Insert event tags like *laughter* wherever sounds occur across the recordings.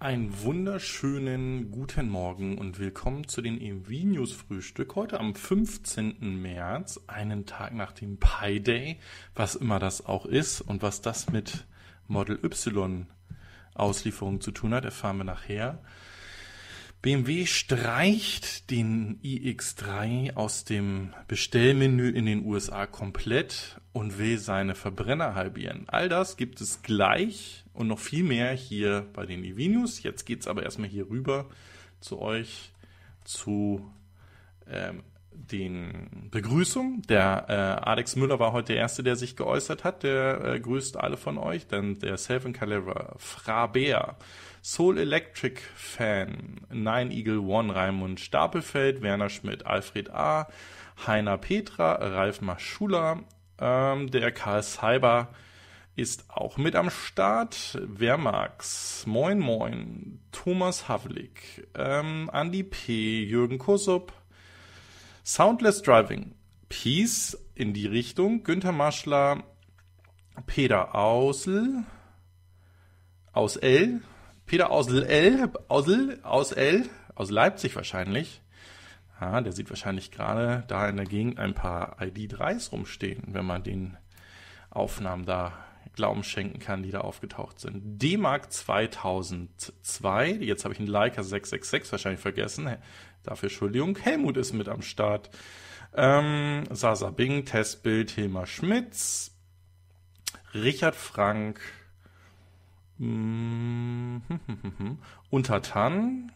Einen wunderschönen guten Morgen und willkommen zu den EMV News Frühstück. Heute am 15. März, einen Tag nach dem Pi Day, was immer das auch ist und was das mit Model Y Auslieferung zu tun hat, erfahren wir nachher. BMW streicht den iX3 aus dem Bestellmenü in den USA komplett und will seine Verbrenner halbieren. All das gibt es gleich und noch viel mehr hier bei den EV News. Jetzt geht es aber erstmal hier rüber zu euch zu ähm, den Begrüßungen. Der äh, Alex Müller war heute der Erste, der sich geäußert hat. Der äh, grüßt alle von euch. Dann der Selven Calera, Fraber, Soul Electric Fan, Nine Eagle One, Raimund Stapelfeld, Werner Schmidt, Alfred A., Heiner Petra, Ralf Maschula, ähm, der Karl Cyber ist auch mit am Start. Wer mag's? Moin Moin, Thomas Havlik, ähm, Andy P., Jürgen Kusup, Soundless Driving, Peace in die Richtung, Günther Maschler, Peter Ausl, aus L, Peter aus L, aus L, aus L, aus Leipzig wahrscheinlich. Ja, der sieht wahrscheinlich gerade da in der Gegend ein paar ID3s rumstehen, wenn man den Aufnahmen da Glauben schenken kann, die da aufgetaucht sind. D-Mark 2002, jetzt habe ich einen Leica 666 wahrscheinlich vergessen, dafür Entschuldigung. Helmut ist mit am Start. Ähm, Sasa Bing, Testbild, Hilmar Schmitz, Richard Frank, Untertan,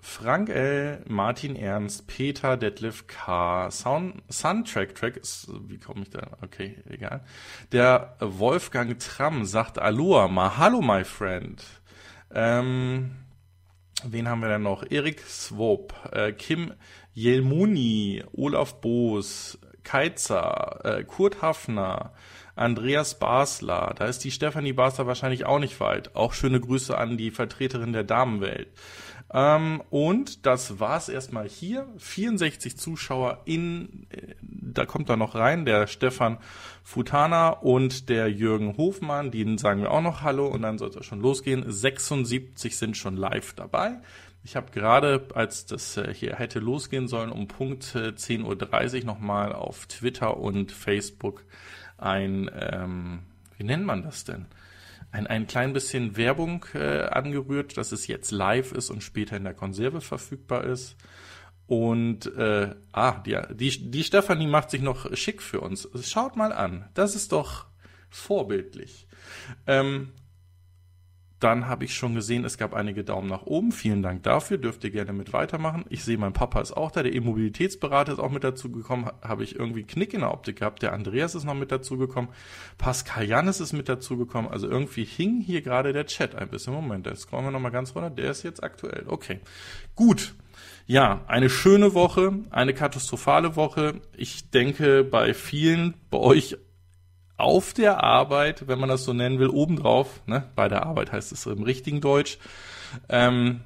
Frank L., Martin Ernst, Peter Detlef K., Sound, Soundtrack Track ist, wie komme ich da? Okay, egal. Der Wolfgang Tramm sagt Aloha mal, hallo my friend. Ähm, wen haben wir denn noch? Erik Swob, äh, Kim Jelmuni, Olaf Boos, Keizer, äh, Kurt Hafner, Andreas Basler, da ist die Stefanie Basler wahrscheinlich auch nicht weit. Auch schöne Grüße an die Vertreterin der Damenwelt. Ähm, und das war's erstmal hier. 64 Zuschauer in, äh, da kommt da noch rein, der Stefan Futana und der Jürgen Hofmann, denen sagen wir auch noch Hallo und dann soll es schon losgehen. 76 sind schon live dabei. Ich habe gerade, als das äh, hier hätte losgehen sollen, um Punkt äh, 10.30 Uhr nochmal auf Twitter und Facebook ein, ähm, wie nennt man das denn? Ein, ein klein bisschen Werbung äh, angerührt, dass es jetzt live ist und später in der Konserve verfügbar ist. Und äh, ah, die, die, die Stefanie macht sich noch schick für uns. Schaut mal an, das ist doch vorbildlich. Ähm, dann habe ich schon gesehen, es gab einige Daumen nach oben. Vielen Dank dafür. Dürft ihr gerne mit weitermachen. Ich sehe, mein Papa ist auch da. Der Immobilitätsberater ist auch mit dazu gekommen. Habe ich irgendwie Knick in der Optik gehabt. Der Andreas ist noch mit dazu gekommen. Pascal Jannis ist mit dazu gekommen. Also irgendwie hing hier gerade der Chat ein bisschen. Moment, jetzt scrollen wir nochmal ganz runter. Der ist jetzt aktuell. Okay. Gut. Ja, eine schöne Woche, eine katastrophale Woche. Ich denke, bei vielen, bei euch auf der Arbeit, wenn man das so nennen will, obendrauf, ne, bei der Arbeit heißt es im richtigen Deutsch, ähm,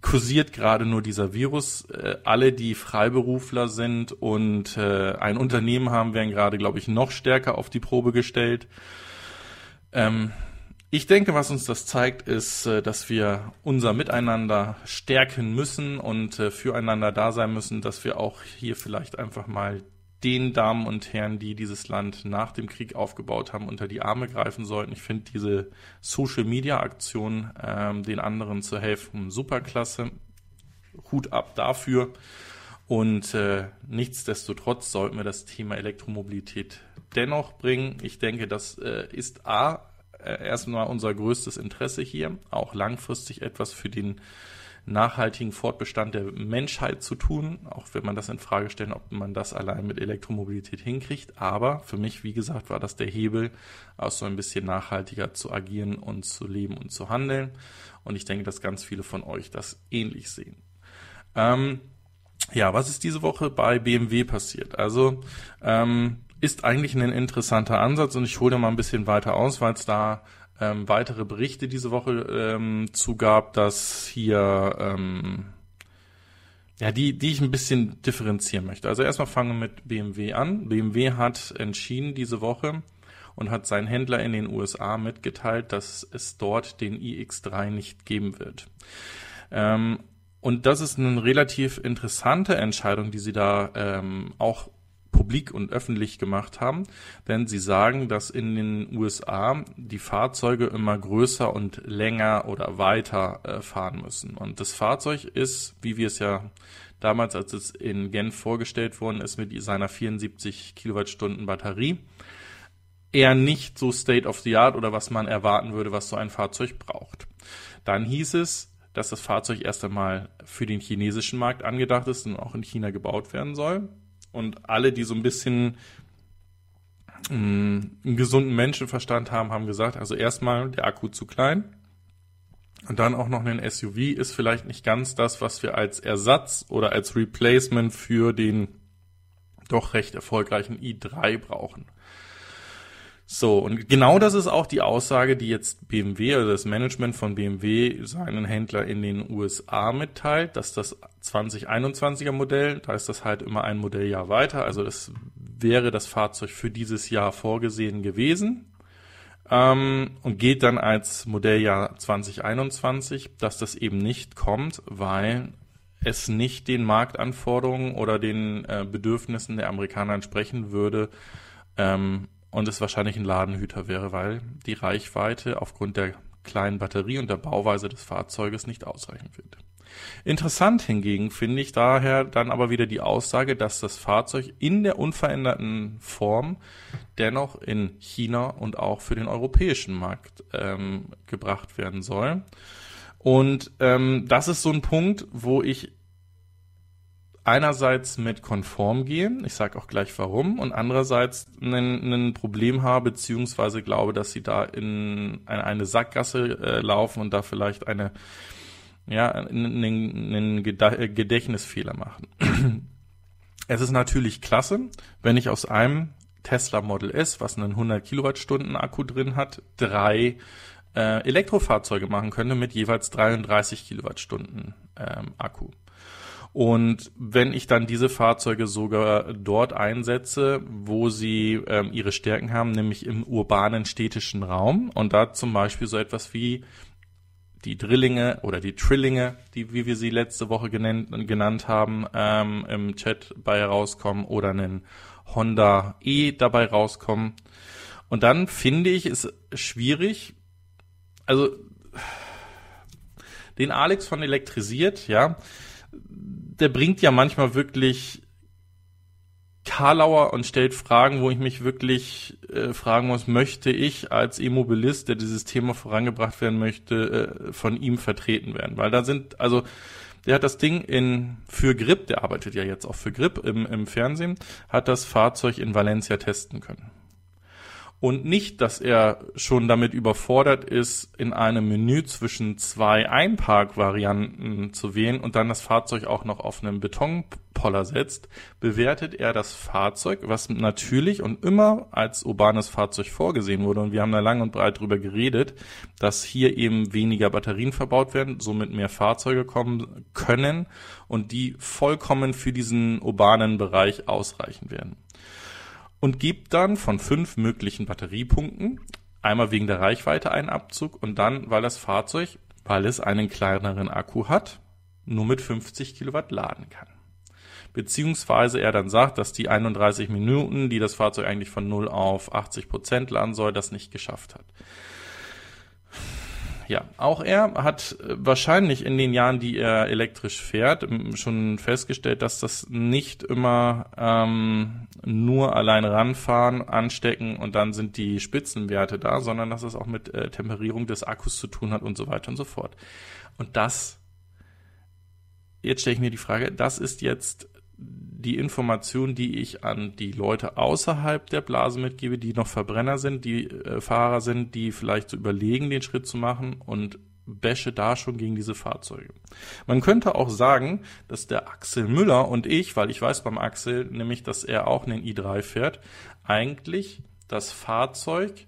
kursiert gerade nur dieser Virus. Äh, alle, die Freiberufler sind und äh, ein Unternehmen haben, werden gerade, glaube ich, noch stärker auf die Probe gestellt. Ähm, ich denke, was uns das zeigt, ist, äh, dass wir unser Miteinander stärken müssen und äh, füreinander da sein müssen, dass wir auch hier vielleicht einfach mal den Damen und Herren, die dieses Land nach dem Krieg aufgebaut haben, unter die Arme greifen sollten. Ich finde diese Social-Media-Aktion, ähm, den anderen zu helfen, superklasse. Hut ab dafür. Und äh, nichtsdestotrotz sollten wir das Thema Elektromobilität dennoch bringen. Ich denke, das äh, ist A, äh, erstmal unser größtes Interesse hier, auch langfristig etwas für den nachhaltigen Fortbestand der Menschheit zu tun, auch wenn man das in Frage stellt, ob man das allein mit Elektromobilität hinkriegt. Aber für mich, wie gesagt, war das der Hebel, auch so ein bisschen nachhaltiger zu agieren und zu leben und zu handeln. Und ich denke, dass ganz viele von euch das ähnlich sehen. Ähm, ja, was ist diese Woche bei BMW passiert? Also ähm, ist eigentlich ein interessanter Ansatz und ich hole mal ein bisschen weiter aus, weil es da ähm, weitere Berichte diese Woche ähm, zugab, dass hier ähm, ja, die, die ich ein bisschen differenzieren möchte. Also erstmal fangen wir mit BMW an. BMW hat entschieden diese Woche, und hat seinen Händler in den USA mitgeteilt, dass es dort den iX3 nicht geben wird. Ähm, und das ist eine relativ interessante Entscheidung, die sie da ähm, auch publik und öffentlich gemacht haben, denn sie sagen, dass in den USA die Fahrzeuge immer größer und länger oder weiter äh, fahren müssen. Und das Fahrzeug ist, wie wir es ja damals, als es in Genf vorgestellt worden ist, mit seiner 74 Kilowattstunden Batterie, eher nicht so State of the Art oder was man erwarten würde, was so ein Fahrzeug braucht. Dann hieß es, dass das Fahrzeug erst einmal für den chinesischen Markt angedacht ist und auch in China gebaut werden soll. Und alle, die so ein bisschen mh, mm, einen gesunden Menschenverstand haben, haben gesagt, also erstmal der Akku zu klein. Und dann auch noch ein SUV ist vielleicht nicht ganz das, was wir als Ersatz oder als Replacement für den doch recht erfolgreichen i3 brauchen. So, und genau das ist auch die Aussage, die jetzt BMW oder das Management von BMW seinen Händler in den USA mitteilt, dass das 2021er Modell, da ist das halt immer ein Modelljahr weiter, also das wäre das Fahrzeug für dieses Jahr vorgesehen gewesen ähm, und geht dann als Modelljahr 2021, dass das eben nicht kommt, weil es nicht den Marktanforderungen oder den äh, Bedürfnissen der Amerikaner entsprechen würde, ähm, und es wahrscheinlich ein Ladenhüter wäre, weil die Reichweite aufgrund der kleinen Batterie und der Bauweise des Fahrzeuges nicht ausreichen wird. Interessant hingegen finde ich daher dann aber wieder die Aussage, dass das Fahrzeug in der unveränderten Form dennoch in China und auch für den europäischen Markt ähm, gebracht werden soll. Und ähm, das ist so ein Punkt, wo ich einerseits mit konform gehen, ich sage auch gleich warum, und andererseits ein, Problem habe, beziehungsweise glaube, dass sie da in eine, eine Sackgasse äh, laufen und da vielleicht eine, ja, einen, einen Gedächtnisfehler machen. *clears throat* es ist natürlich klasse, wenn ich aus einem Tesla Model S, was einen 100 Kilowattstunden Akku drin hat, drei äh, Elektrofahrzeuge machen könnte mit jeweils 33 Kilowattstunden ähm, Akku. Und wenn ich dann diese Fahrzeuge sogar dort einsetze, wo sie ähm, ihre Stärken haben, nämlich im urbanen städtischen Raum und da zum Beispiel so etwas wie die Drillinge oder die Trillinge, die wie wir sie letzte Woche genannt, genannt haben, ähm, im Chat bei herauskommen oder einen Honda E dabei rauskommen. Und dann finde ich es schwierig, also den Alex von elektrisiert, ja, der bringt ja manchmal wirklich Karlauer und stellt Fragen, wo ich mich wirklich äh, fragen muss, möchte ich als Immobilist, der dieses Thema vorangebracht werden möchte, äh, von ihm vertreten werden? Weil da sind, also der hat das Ding in für Grip, der arbeitet ja jetzt auch für Grip im, im Fernsehen, hat das Fahrzeug in Valencia testen können und nicht, dass er schon damit überfordert ist, in einem Menü zwischen zwei Einparkvarianten zu wählen und dann das Fahrzeug auch noch auf einen Betonpoller setzt, bewertet er das Fahrzeug, was natürlich und immer als urbanes Fahrzeug vorgesehen wurde. Und wir haben da lang und breit drüber geredet, dass hier eben weniger Batterien verbaut werden, somit mehr Fahrzeuge kommen können und die vollkommen für diesen urbanen Bereich ausreichen werden und gibt dann von fünf möglichen Batteriepunkten einmal wegen der Reichweite einen Abzug und dann, weil das Fahrzeug, weil es einen kleineren Akku hat, nur mit 50 Kilowatt laden kann. Beziehungsweise er dann sagt, dass die 31 Minuten, die das Fahrzeug eigentlich von 0 auf 80 Prozent laden soll, das nicht geschafft hat ja. Auch er hat äh, wahrscheinlich in den Jahren, die er elektrisch fährt, schon festgestellt, dass das nicht immer ähm, nur allein ranfahren, anstecken und dann sind die Spitzenwerte da, sondern dass es auch mit äh, Temperierung des Akkus zu tun hat und so weiter und so fort. Und das, jetzt stelle ich mir die Frage, das ist jetzt die Information, die ich an die Leute außerhalb der Blase mitgebe, die noch Verbrenner sind, die äh, Fahrer sind, die vielleicht so überlegen, den Schritt zu machen und bäsche da schon gegen diese Fahrzeuge. Man könnte auch sagen, dass der Axel Müller und ich, weil ich weiß beim Axel nämlich, dass er auch einen i3 fährt, eigentlich das Fahrzeug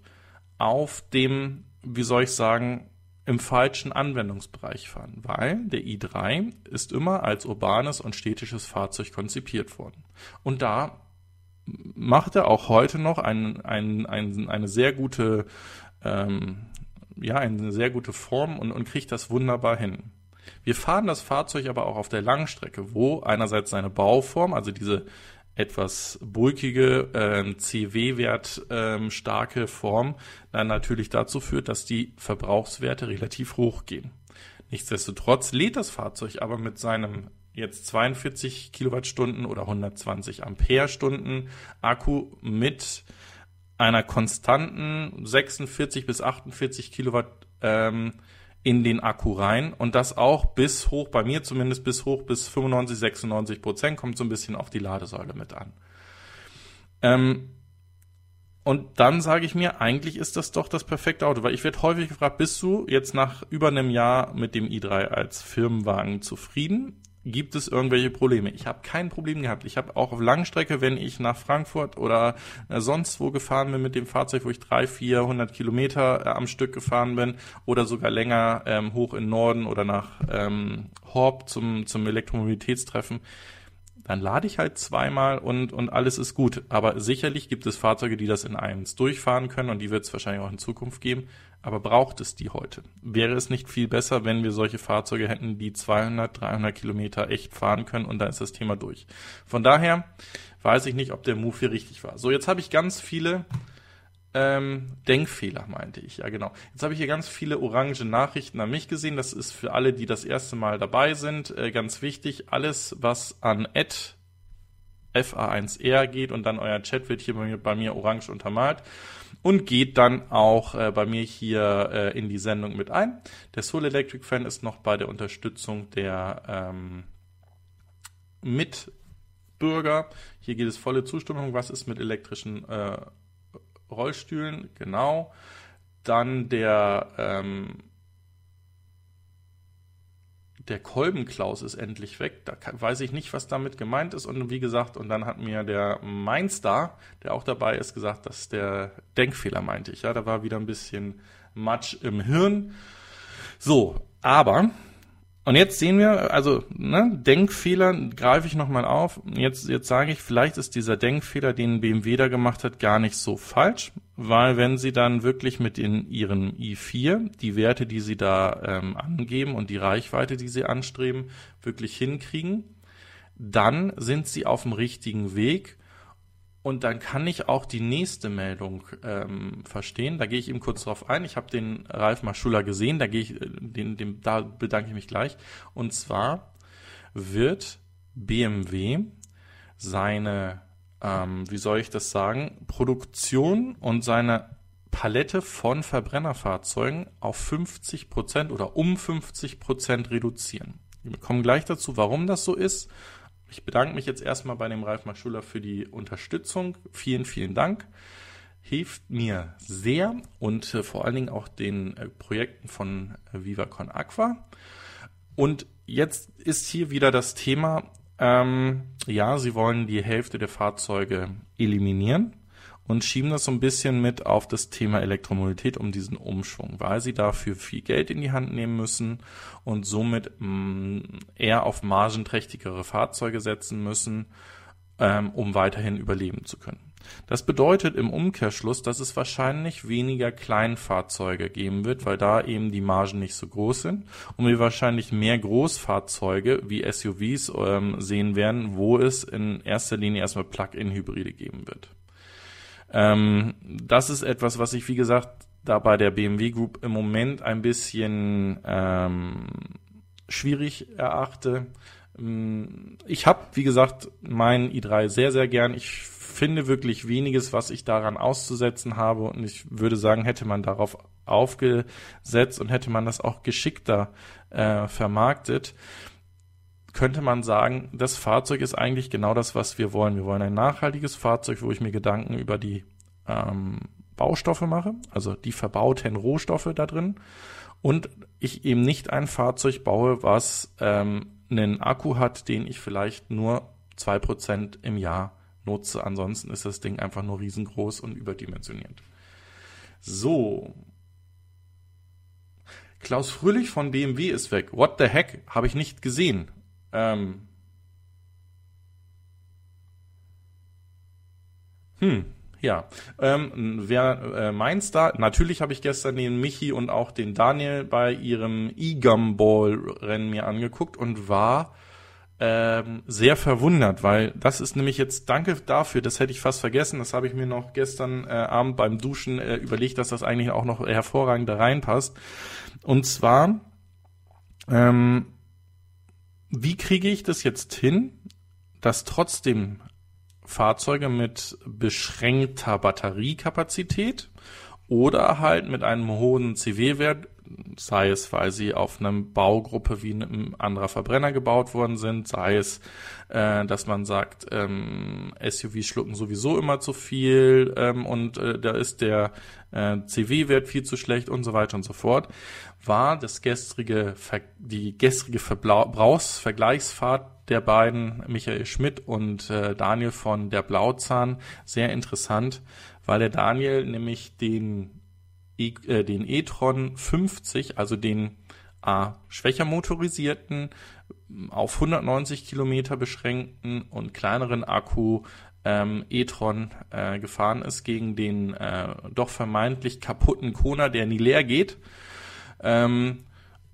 auf dem, wie soll ich sagen, im falschen Anwendungsbereich fahren, weil der i3 ist immer als urbanes und städtisches Fahrzeug konzipiert worden. Und da macht er auch heute noch ein, ein, ein, eine sehr gute, ähm, ja, eine sehr gute Form und, und kriegt das wunderbar hin. Wir fahren das Fahrzeug aber auch auf der Langstrecke, wo einerseits seine Bauform, also diese etwas bulkige, äh, CW-Wert ähm, starke Form dann natürlich dazu führt, dass die Verbrauchswerte relativ hoch gehen. Nichtsdestotrotz lädt das Fahrzeug aber mit seinem jetzt 42 Kilowattstunden oder 120 Ampere-Stunden Akku mit einer konstanten 46 bis 48 Kilowatt ähm, in den Akku rein und das auch bis hoch, bei mir zumindest bis hoch bis 95, 96 Prozent, kommt so ein bisschen auf die Ladesäule mit an. Ähm, und dann sage ich mir, eigentlich ist das doch das perfekte Auto, weil ich werde häufig gefragt, bist du jetzt nach über einem Jahr mit dem i3 als Firmenwagen zufrieden? Gibt es irgendwelche Probleme. Ich habe kein Problem gehabt. Ich habe auch auf Langstrecke, wenn ich nach Frankfurt oder äh, sonst wo gefahren bin mit dem Fahrzeug, wo ich drei, vierhundert Kilometer äh, am Stück gefahren bin oder sogar länger ähm, hoch in Norden oder nach ähm, Horb zum, zum Elektromobilitätstreffen, dann lade ich halt zweimal und, und alles ist gut. Aber sicherlich gibt es Fahrzeuge, die das in eins durchfahren können und die wird es wahrscheinlich auch in Zukunft geben. Aber braucht es die heute? Wäre es nicht viel besser, wenn wir solche Fahrzeuge hätten, die 200, 300 Kilometer echt fahren können und dann ist das Thema durch. Von daher weiß ich nicht, ob der Move hier richtig war. So, jetzt habe ich ganz viele ähm, Denkfehler, meinte ich. Ja, genau. Jetzt habe ich hier ganz viele orange Nachrichten an mich gesehen. Das ist für alle, die das erste Mal dabei sind, äh, ganz wichtig. Alles, was an Ad FA1R geht und dann euer Chat wird hier bei mir, bei mir orange untermalt und geht dann auch äh, bei mir hier äh, in die Sendung mit ein. Der Soul Electric Fan ist noch bei der Unterstützung der ähm, Mitbürger. Hier geht es volle Zustimmung. Was ist mit elektrischen äh, Rollstühlen, genau. Dann der, ähm, der Kolbenklaus ist endlich weg. Da kann, weiß ich nicht, was damit gemeint ist. Und wie gesagt, und dann hat mir der Mainstar, der auch dabei ist, gesagt, dass der Denkfehler meinte ich. Ja, da war wieder ein bisschen Matsch im Hirn. So, aber und jetzt sehen wir, also ne, Denkfehler greife ich nochmal auf. Jetzt, jetzt sage ich, vielleicht ist dieser Denkfehler, den BMW da gemacht hat, gar nicht so falsch, weil wenn Sie dann wirklich mit in Ihren i4 die Werte, die Sie da ähm, angeben und die Reichweite, die Sie anstreben, wirklich hinkriegen, dann sind Sie auf dem richtigen Weg und dann kann ich auch die nächste Meldung ähm, verstehen. Da gehe ich eben kurz drauf ein. Ich habe den Ralf Maschula gesehen, da gehe ich, äh, den, dem, da bedanke ich mich gleich. Und zwar wird BMW seine, ähm, wie soll ich das sagen, Produktion und seine Palette von Verbrennerfahrzeugen auf 50 Prozent oder um 50 Prozent reduzieren. Wir kommen gleich dazu, warum das so ist ich bedanke mich jetzt erstmal bei dem Ralf Maschuller für die Unterstützung. Vielen, vielen Dank. Hilft mir sehr und äh, vor allen Dingen auch den äh, Projekten von äh, Aqua. Und jetzt ist hier wieder das Thema, ähm, ja, sie wollen die Hälfte der Fahrzeuge eliminieren und schieben das so ein bisschen mit auf das Thema Elektromobilität um diesen Umschwung, weil sie dafür viel Geld in die Hand nehmen müssen und somit mh, mm, eher auf margenträchtigere Fahrzeuge setzen müssen, ähm, um weiterhin überleben zu können. Das bedeutet im Umkehrschluss, dass es wahrscheinlich weniger Kleinfahrzeuge geben wird, weil da eben die Margen nicht so groß sind und wir wahrscheinlich mehr Großfahrzeuge wie SUVs ähm, sehen werden, wo es in erster Linie erstmal Plug-in-Hybride geben wird. Ähm, das ist etwas, was ich, wie gesagt, da bei der BMW Group im Moment ein bisschen ähm, schwierig erachte. Ähm, ich habe, wie gesagt, meinen i3 sehr, sehr gern. Ich finde wirklich weniges, was ich daran auszusetzen habe. Und ich würde sagen, hätte man darauf aufgesetzt und hätte man das auch geschickter äh, vermarktet, könnte man sagen, das Fahrzeug ist eigentlich genau das, was wir wollen. Wir wollen ein nachhaltiges Fahrzeug, wo ich mir Gedanken über die ähm, Baustoffe mache, also die verbauten Rohstoffe da drin. Und ich eben nicht ein Fahrzeug baue, was ähm, einen Akku hat, den ich vielleicht nur zwei Prozent im Jahr nutze. Ansonsten ist das Ding einfach nur riesengroß und überdimensioniert. So. Klaus Fröhlich von BMW ist weg. What the heck? Habe ich nicht gesehen. Ähm, Hm, ja. Ähm, wer äh, mein Star? Natürlich habe ich gestern den Michi und auch den Daniel bei ihrem E-Gumball-Rennen mir angeguckt und war ähm, sehr verwundert, weil das ist nämlich jetzt, danke dafür, das hätte ich fast vergessen, das habe ich mir noch gestern äh, Abend beim Duschen äh, überlegt, dass das eigentlich auch noch hervorragend da reinpasst. Und zwar, ähm, wie kriege ich das jetzt hin, dass trotzdem Fahrzeuge mit beschränkter Batteriekapazität oder halt mit einem hohen CW-Wert sei es, weil sie auf einem Baugruppe wie ein anderer Verbrenner gebaut worden sind, sei es, äh, dass man sagt, ähm, SUVs schlucken sowieso immer zu viel ähm, und äh, da ist der äh, CW-Wert viel zu schlecht und so weiter und so fort, war das gestrige, die gestrige Verbrauchsvergleichsfahrt der beiden, Michael Schmidt und äh, Daniel von der Blauzahn, sehr interessant, weil der Daniel nämlich den e, äh, den e-tron 50, also den A, schwächer motorisierten, auf 190 Kilometer beschränkten und kleineren Akku ähm, e-tron äh, gefahren ist gegen den äh, doch vermeintlich kaputten Kona, der nie leer geht. Ähm,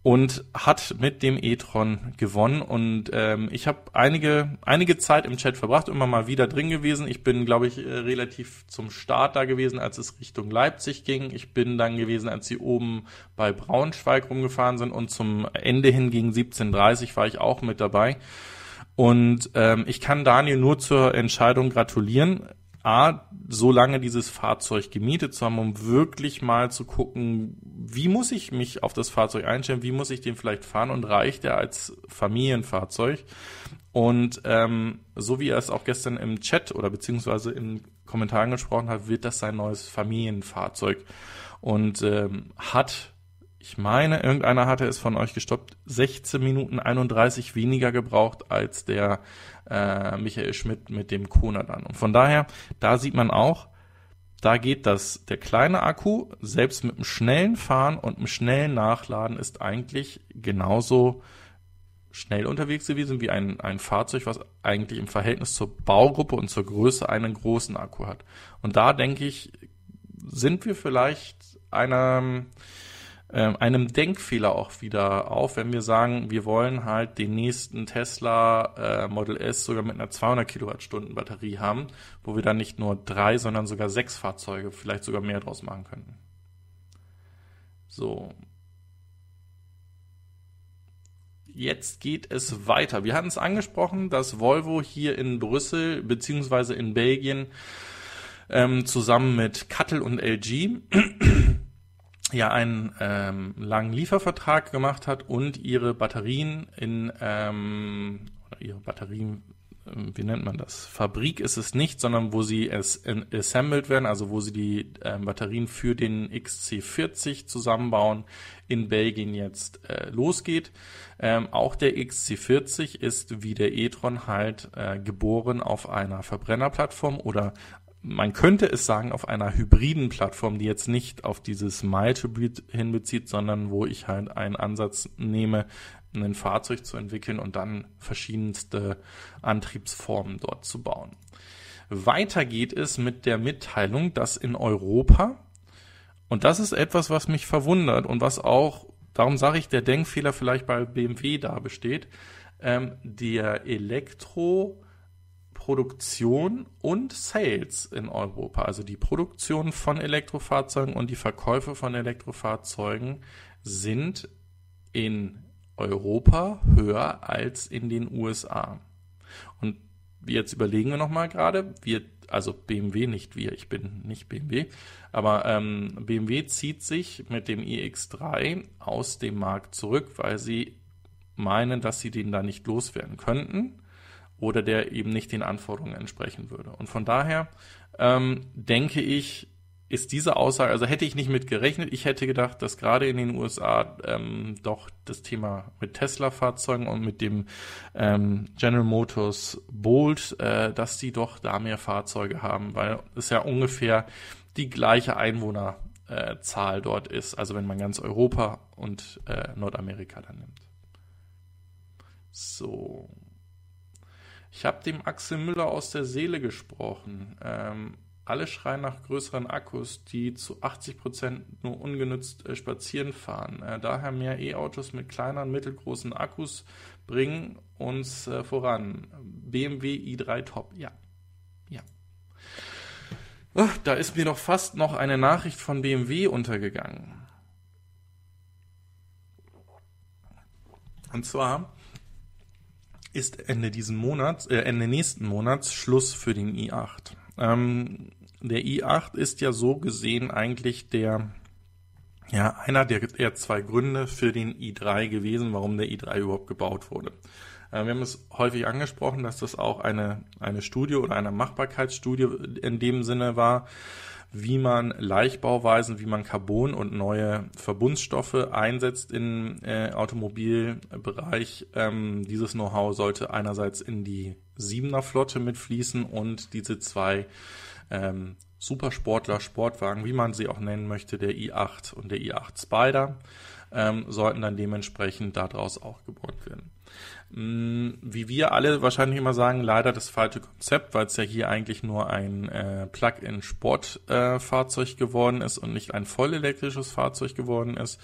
und hat mit dem e-tron gewonnen. Und ähm, ich habe einige, einige Zeit im Chat verbracht, immer mal wieder drin gewesen. Ich bin, glaube ich, äh, relativ zum Start da gewesen, als es Richtung Leipzig ging. Ich bin dann gewesen, als sie oben bei Braunschweig rumgefahren sind und zum Ende hin gegen 17.30 war ich auch mit dabei. Und ähm, ich kann Daniel nur zur Entscheidung gratulieren. A, so lange dieses Fahrzeug gemietet zu haben, um wirklich mal zu gucken, wie muss ich mich auf das Fahrzeug einstellen, wie muss ich den vielleicht fahren und reicht er als Familienfahrzeug? Und ähm, so wie er es auch gestern im Chat oder beziehungsweise in Kommentaren gesprochen hat, wird das sein neues Familienfahrzeug und ähm, hat ich meine, irgendeiner hatte es von euch gestoppt, 16 Minuten 31 weniger gebraucht als der äh, Michael Schmidt mit dem Kona dann. Und von daher, da sieht man auch, da geht das, der kleine Akku, selbst mit einem schnellen Fahren und einem schnellen Nachladen ist eigentlich genauso schnell unterwegs gewesen wie ein, ein Fahrzeug, was eigentlich im Verhältnis zur Baugruppe und zur Größe einen großen Akku hat. Und da denke ich, sind wir vielleicht einer, einem Denkfehler auch wieder auf, wenn wir sagen, wir wollen halt den nächsten Tesla äh, Model S sogar mit einer 200 Kilowattstunden Batterie haben, wo wir dann nicht nur drei, sondern sogar sechs Fahrzeuge, vielleicht sogar mehr draus machen könnten. So. Jetzt geht es weiter. Wir hatten es angesprochen, dass Volvo hier in Brüssel beziehungsweise in Belgien ähm, zusammen mit Cuttle und LG ja einen ähm, langen Liefervertrag gemacht hat und ihre Batterien in ähm, ihre Batterien, äh, wie nennt man das? Fabrik ist es nicht, sondern wo sie es assembled werden, also wo sie die äh, Batterien für den XC40 zusammenbauen, in Belgien jetzt äh, losgeht. Ähm, auch der XC40 ist wie der e-tron halt äh, geboren auf einer Verbrennerplattform oder man könnte es sagen, auf einer hybriden Plattform, die jetzt nicht auf dieses Mild-Hybrid hinbezieht, sondern wo ich halt einen Ansatz nehme, ein Fahrzeug zu entwickeln und dann verschiedenste Antriebsformen dort zu bauen. Weiter geht es mit der Mitteilung, dass in Europa, und das ist etwas, was mich verwundert und was auch, darum sage ich, der Denkfehler vielleicht bei BMW da besteht, ähm, der Elektro- Produktion und Sales in Europa. Also die Produktion von Elektrofahrzeugen und die Verkäufe von Elektrofahrzeugen sind in Europa höher als in den USA. Und jetzt überlegen wir nochmal gerade, wir, also BMW, nicht wir, ich bin nicht BMW, aber ähm, BMW zieht sich mit dem iX3 aus dem Markt zurück, weil sie meinen, dass sie den da nicht loswerden könnten oder der eben nicht den Anforderungen entsprechen würde. Und von daher ähm, denke ich, ist diese Aussage, also hätte ich nicht mit gerechnet, ich hätte gedacht, dass gerade in den USA ähm, doch das Thema mit Tesla-Fahrzeugen und mit dem ähm, General Motors Bolt, äh, dass die doch da mehr Fahrzeuge haben, weil es ja ungefähr die gleiche Einwohnerzahl äh, dort ist, also wenn man ganz Europa und äh, Nordamerika dann nimmt. So, ich habe dem Axel Müller aus der Seele gesprochen. Ähm, alle schreien nach größeren Akkus, die zu 80% nur ungenützt äh, spazieren fahren. Äh, daher mehr E-Autos mit kleineren, mittelgroßen Akkus bringen uns äh, voran. BMW i3 Top, ja. Ja. Oh, da ist mir doch fast noch eine Nachricht von BMW untergegangen. Und zwar ist Ende diesen Monats, äh, Ende nächsten Monats Schluss für den i8. Ähm, der i8 ist ja so gesehen eigentlich der, ja, einer der, der zwei Gründe für den i3 gewesen, warum der i3 überhaupt gebaut wurde. Äh, wir haben es häufig angesprochen, dass das auch eine, eine Studie oder eine Machbarkeitsstudie in dem Sinne war, wie man Leichtbauweisen, wie man Carbon und neue Verbundstoffe einsetzt im äh, Automobilbereich. Ähm, dieses Know-how sollte einerseits in die Siebener Flotte mitfließen und diese zwei ähm, Supersportler, Sportwagen, wie man sie auch nennen möchte, der i8 und der i8 Spider, ähm, sollten dann dementsprechend daraus auch geboren werden. Mm, wie wir alle wahrscheinlich immer sagen, leider das falsche Konzept, weil es ja hier eigentlich nur ein äh, Plug-in-Sportfahrzeug äh, geworden ist und nicht ein voll elektrisches Fahrzeug geworden ist.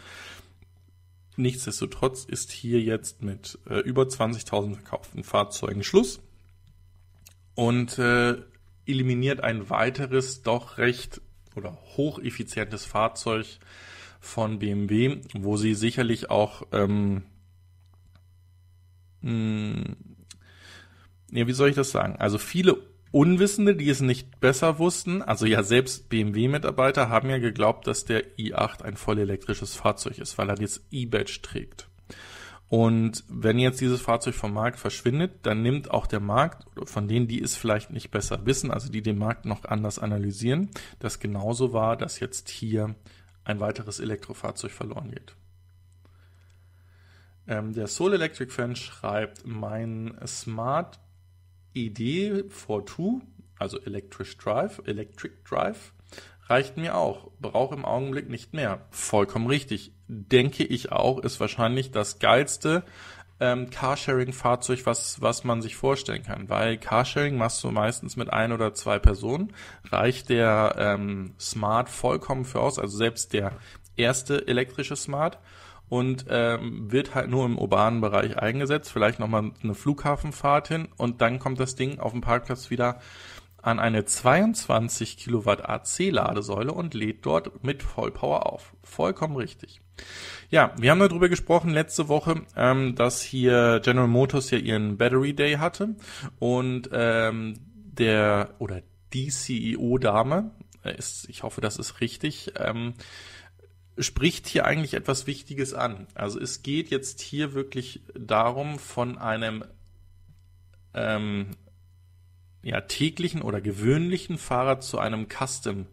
Nichtsdestotrotz ist hier jetzt mit äh, über 20.000 verkauften Fahrzeugen Schluss und äh, eliminiert ein weiteres, doch recht oder hocheffizientes Fahrzeug von BMW, wo sie sicherlich auch ähm, hm, ja, wie soll ich das sagen? Also viele Unwissende, die es nicht besser wussten, also ja selbst BMW-Mitarbeiter haben ja geglaubt, dass der i8 ein voll elektrisches Fahrzeug ist, weil er jetzt E-Badge trägt. Und wenn jetzt dieses Fahrzeug vom Markt verschwindet, dann nimmt auch der Markt, von denen, die es vielleicht nicht besser wissen, also die den Markt noch anders analysieren, dass genauso war, dass jetzt hier ein weiteres Elektrofahrzeug verloren geht. Ähm, der Soul Electric Fan schreibt, mein Smart ID 42, also Electric Drive, Electric Drive, reicht mir auch. Brauche im Augenblick nicht mehr. Vollkommen richtig. Denke ich auch, ist wahrscheinlich das geilste ähm, Carsharing-Fahrzeug, was, was man sich vorstellen kann. Weil Carsharing machst du meistens mit ein oder zwei Personen. Reicht der ähm, Smart vollkommen für aus, also selbst der erste elektrische Smart und ähm, wird halt nur im urbanen Bereich eingesetzt, vielleicht nochmal eine Flughafenfahrt hin und dann kommt das Ding auf dem Parkplatz wieder an eine 22 Kilowatt AC-Ladesäule und lädt dort mit Vollpower auf. Vollkommen richtig. Ja, wir haben darüber gesprochen letzte Woche, ähm, dass hier General Motors ja ihren Battery Day hatte und ähm, der oder die CEO-Dame, äh, ist, ich hoffe, das ist richtig, ähm, spricht hier eigentlich etwas Wichtiges an. Also es geht jetzt hier wirklich darum, von einem ähm, ja, täglichen oder gewöhnlichen Fahrrad zu einem Custom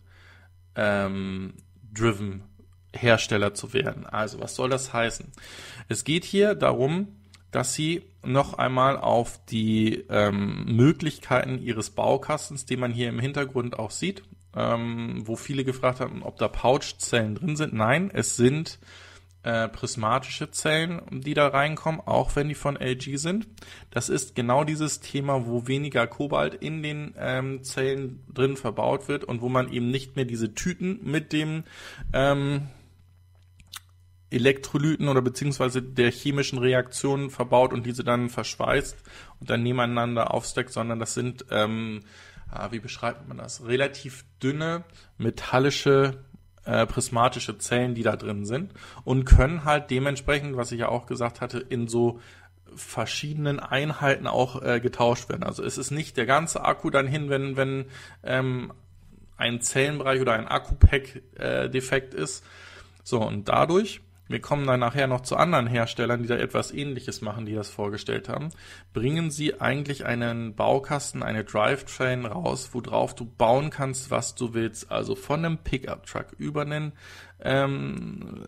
ähm, Hersteller zu werden. Also was soll das heißen? Es geht hier darum, dass sie noch einmal auf die ähm, Möglichkeiten ihres Baukastens, den man hier im Hintergrund auch sieht, ähm, wo viele gefragt haben, ob da Pouchzellen drin sind. Nein, es sind äh, prismatische Zellen, die da reinkommen, auch wenn die von LG sind. Das ist genau dieses Thema, wo weniger Kobalt in den ähm, Zellen drin verbaut wird und wo man eben nicht mehr diese Tüten mit dem ähm, Elektrolyten oder beziehungsweise der chemischen Reaktionen verbaut und diese dann verschweißt und dann nebeneinander aufsteckt, sondern das sind ähm, wie beschreibt man das? Relativ dünne metallische äh, prismatische Zellen, die da drin sind und können halt dementsprechend, was ich ja auch gesagt hatte, in so verschiedenen Einheiten auch äh, getauscht werden. Also es ist nicht der ganze Akku dann hin, wenn, wenn ähm, ein Zellenbereich oder ein Akku-Pack äh, defekt ist. So, und dadurch wir kommen dann nachher noch zu anderen Herstellern, die da etwas ähnliches machen, die das vorgestellt haben. Bringen sie eigentlich einen Baukasten, eine Drivetrain raus, worauf du bauen kannst, was du willst. Also von einem Pickup-Truck über einen, ähm,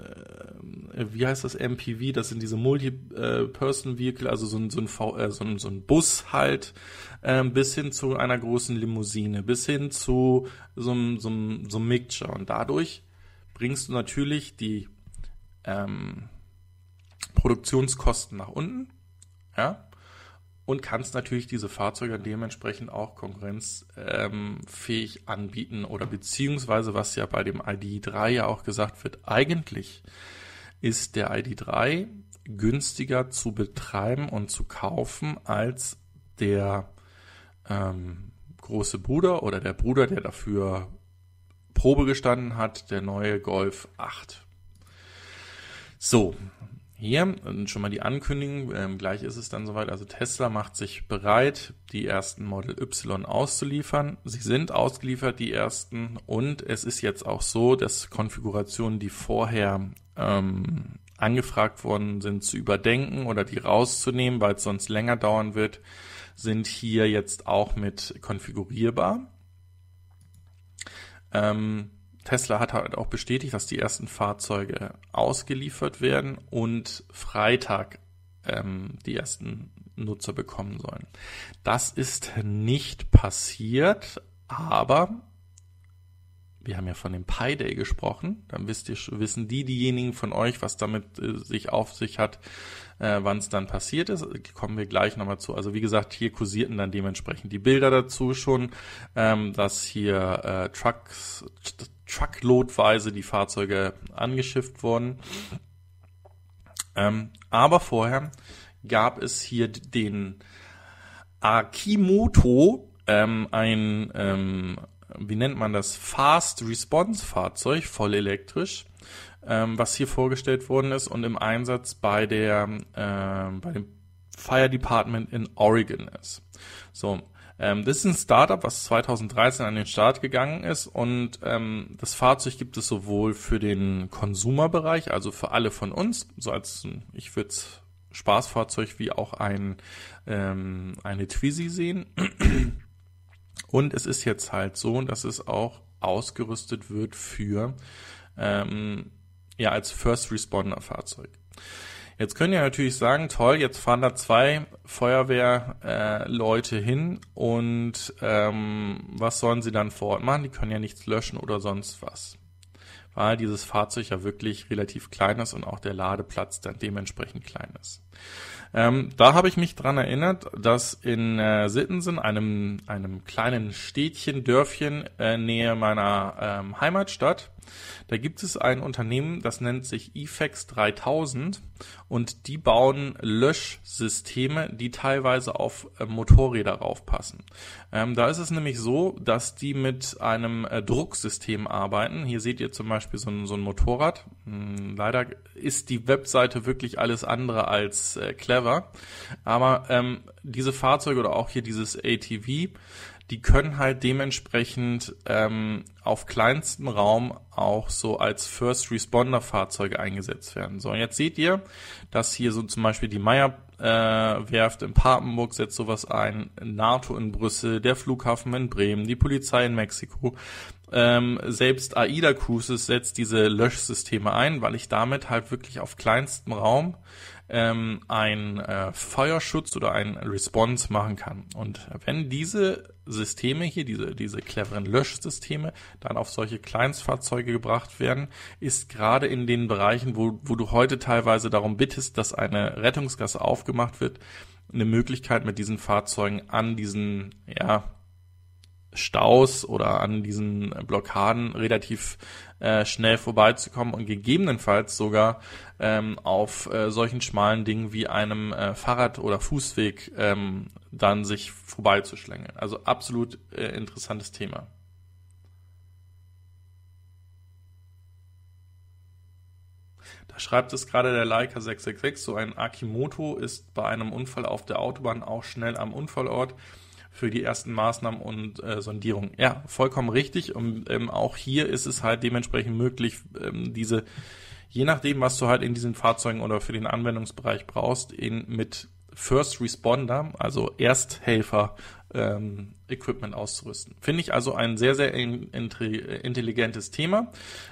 äh, wie heißt das, MPV, das sind diese Multi-Person-Vehicle, also so ein, so ein, v, äh, so ein, so ein Bus halt, äh, bis hin zu einer großen Limousine, bis hin zu so einem, so einem, so einem Mixture. Und dadurch bringst du natürlich die ähm, Produktionskosten nach unten, ja, und kannst natürlich diese Fahrzeuge dementsprechend auch konkurrenzfähig anbieten oder beziehungsweise was ja bei dem ID3 ja auch gesagt wird, eigentlich ist der ID3 günstiger zu betreiben und zu kaufen als der ähm, große Bruder oder der Bruder, der dafür Probe gestanden hat, der neue Golf 8. So, hier schon mal die Ankündigung, ähm, gleich ist es dann soweit. Also Tesla macht sich bereit, die ersten Model Y auszuliefern. Sie sind ausgeliefert, die ersten, und es ist jetzt auch so, dass Konfigurationen, die vorher ähm, angefragt worden sind, zu überdenken oder die rauszunehmen, weil es sonst länger dauern wird, sind hier jetzt auch mit konfigurierbar. Ähm, Tesla hat halt auch bestätigt, dass die ersten Fahrzeuge ausgeliefert werden und Freitag ähm, die ersten Nutzer bekommen sollen. Das ist nicht passiert, aber wir haben ja von dem Pi Day gesprochen. Dann wisst ihr, wissen die, diejenigen von euch, was damit äh, sich auf sich hat, äh, wann es dann passiert ist. Kommen wir gleich nochmal zu. Also wie gesagt, hier kursierten dann dementsprechend die Bilder dazu schon, ähm, dass hier äh, Trucks, Truckloadweise die Fahrzeuge angeschifft wurden. Ähm, aber vorher gab es hier den Akimoto, ähm, ein, ähm, wie nennt man das, Fast Response Fahrzeug, voll elektrisch, ähm, was hier vorgestellt worden ist und im Einsatz bei der, äh, bei dem Fire Department in Oregon ist. So, ähm, das ist ein Startup, was 2013 an den Start gegangen ist und ähm, das Fahrzeug gibt es sowohl für den Konsumerbereich, also für alle von uns, so als ich würde Spaßfahrzeug wie auch ein ähm, eine Twizy sehen. Und es ist jetzt halt so, dass es auch ausgerüstet wird für ähm, ja als First Responder Fahrzeug. Jetzt könnt ihr natürlich sagen, toll, jetzt fahren da zwei Feuerwehrleute äh, hin und ähm, was sollen sie dann vor Ort machen? Die können ja nichts löschen oder sonst was. Weil dieses Fahrzeug ja wirklich relativ klein ist und auch der Ladeplatz dann dementsprechend klein ist. Ähm, da habe ich mich dran erinnert, dass in äh, Sittensen, einem, einem kleinen Städtchen, Dörfchen äh, nähe meiner ähm, Heimatstadt, da gibt es ein Unternehmen, das nennt sich eFax 3000 und die bauen Löschsysteme, die teilweise auf äh, Motorräder raufpassen. Ähm, da ist es nämlich so, dass die mit einem äh, Drucksystem arbeiten. Hier seht ihr zum Beispiel so ein, so ein Motorrad. Hm, leider ist die Webseite wirklich alles andere als äh, clever, aber ähm, diese Fahrzeuge oder auch hier dieses ATV, die können halt dementsprechend ähm, auf kleinstem Raum auch so als First Responder Fahrzeuge eingesetzt werden. So, und jetzt seht ihr, dass hier so zum Beispiel die Meyer äh, Werft in Papenburg setzt sowas ein, NATO in Brüssel, der Flughafen in Bremen, die Polizei in Mexiko. Ähm, selbst AIDA Cruises setzt diese Löschsysteme ein, weil ich damit halt wirklich auf kleinstem Raum ähm, ein äh, Feuerschutz oder ein Response machen kann. Und wenn diese Systeme hier, diese, diese cleveren Löschsysteme, dann auf solche Kleinstfahrzeuge gebracht werden, ist gerade in den Bereichen, wo, wo du heute teilweise darum bittest, dass eine Rettungsgasse aufgemacht wird, eine Möglichkeit mit diesen Fahrzeugen an diesen, ja, Staus oder an diesen Blockaden relativ äh, schnell vorbeizukommen und gegebenenfalls sogar ähm, auf äh, solchen schmalen Dingen wie einem äh, Fahrrad- oder Fußweg ähm, dann sich vorbeizuschlängeln. Also absolut äh, interessantes Thema. Da schreibt es gerade der Leica 666, so ein Akimoto ist bei einem Unfall auf der Autobahn auch schnell am Unfallort für die ersten Maßnahmen und äh, Sondierungen. Ja, vollkommen richtig. Und ähm, auch hier ist es halt dementsprechend möglich, ähm, diese, je nachdem, was du halt in diesen Fahrzeugen oder für den Anwendungsbereich brauchst, in, mit First Responder, also Ersthelfer, ähm, Equipment auszurüsten. Finde ich also ein sehr, sehr in, intelligentes Thema.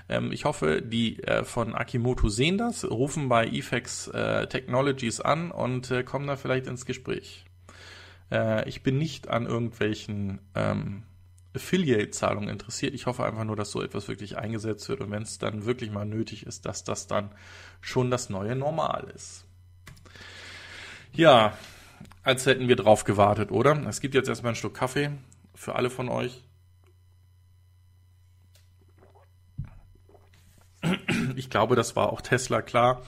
Ähm, ich hoffe, die äh, von Akimoto sehen das, rufen bei EFEX äh, Technologies an und äh, kommen da vielleicht ins Gespräch. Äh, ich bin nicht an irgendwelchen ähm, Affiliate-Zahlungen interessiert. Ich hoffe einfach nur, dass so etwas wirklich eingesetzt wird und wenn es dann wirklich mal nötig ist, dass das dann schon das neue Normal ist. Ja, als hätten wir drauf gewartet, oder? Es gibt jetzt erstmal einen Stück Kaffee für alle von euch. Ich glaube, das war auch Tesla klar,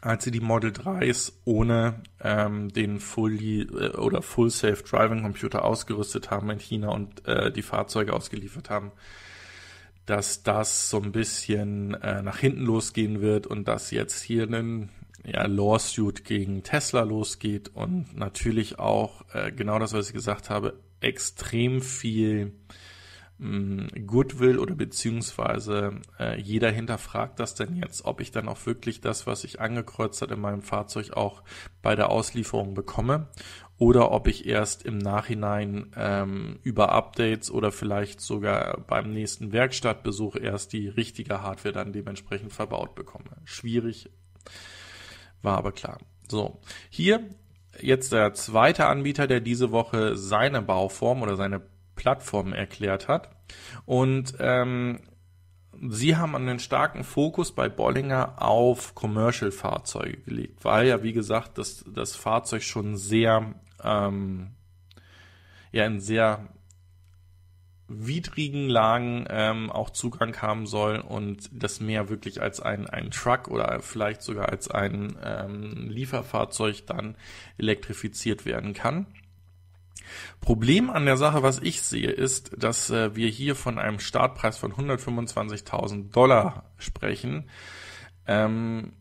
als sie die Model 3s ohne ähm, den Fully äh, oder Full Safe Driving Computer ausgerüstet haben in China und äh, die Fahrzeuge ausgeliefert haben, dass das so ein bisschen äh, nach hinten losgehen wird und dass jetzt hier ein ja, Lawsuit gegen Tesla losgeht und natürlich auch äh, genau das, was ich gesagt habe, extrem viel Goodwill oder beziehungsweise äh, jeder hinterfragt das denn jetzt, ob ich dann auch wirklich das, was ich angekreuzt hat in meinem Fahrzeug auch bei der Auslieferung bekomme oder ob ich erst im Nachhinein ähm, über Updates oder vielleicht sogar beim nächsten Werkstattbesuch erst die richtige Hardware dann dementsprechend verbaut bekomme. Schwierig, war aber klar. So, hier jetzt der zweite Anbieter, der diese Woche seine Bauform oder seine Plattformen erklärt hat. Und ähm, sie haben einen starken Fokus bei Bollinger auf Commercial-Fahrzeuge gelegt, weil ja, wie gesagt, das, das Fahrzeug schon sehr, ähm, ja, in sehr widrigen Lagen ähm, auch Zugang haben soll und das mehr wirklich als ein, ein Truck oder vielleicht sogar als ein ähm, Lieferfahrzeug dann elektrifiziert werden kann. Problem an der Sache, was ich sehe, ist, dass äh, wir hier von einem Startpreis von 125.000 Dollar sprechen. Ähm,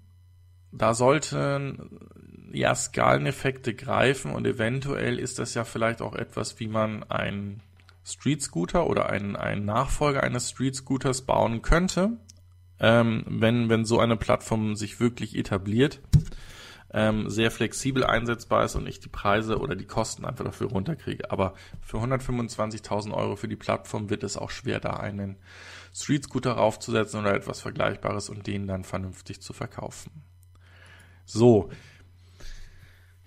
da sollten ja Skaleneffekte greifen und eventuell ist das ja vielleicht auch etwas, wie man einen Street Scooter oder einen, einen Nachfolger eines Street Scooters bauen könnte, ähm, wenn, wenn so eine Plattform sich wirklich etabliert ähm, sehr flexibel einsetzbar ist und ich die Preise oder die Kosten einfach dafür runterkriege. Aber für 125.000 Euro für die Plattform wird es auch schwer, da einen Street Scooter raufzusetzen oder etwas Vergleichbares und den dann vernünftig zu verkaufen. So.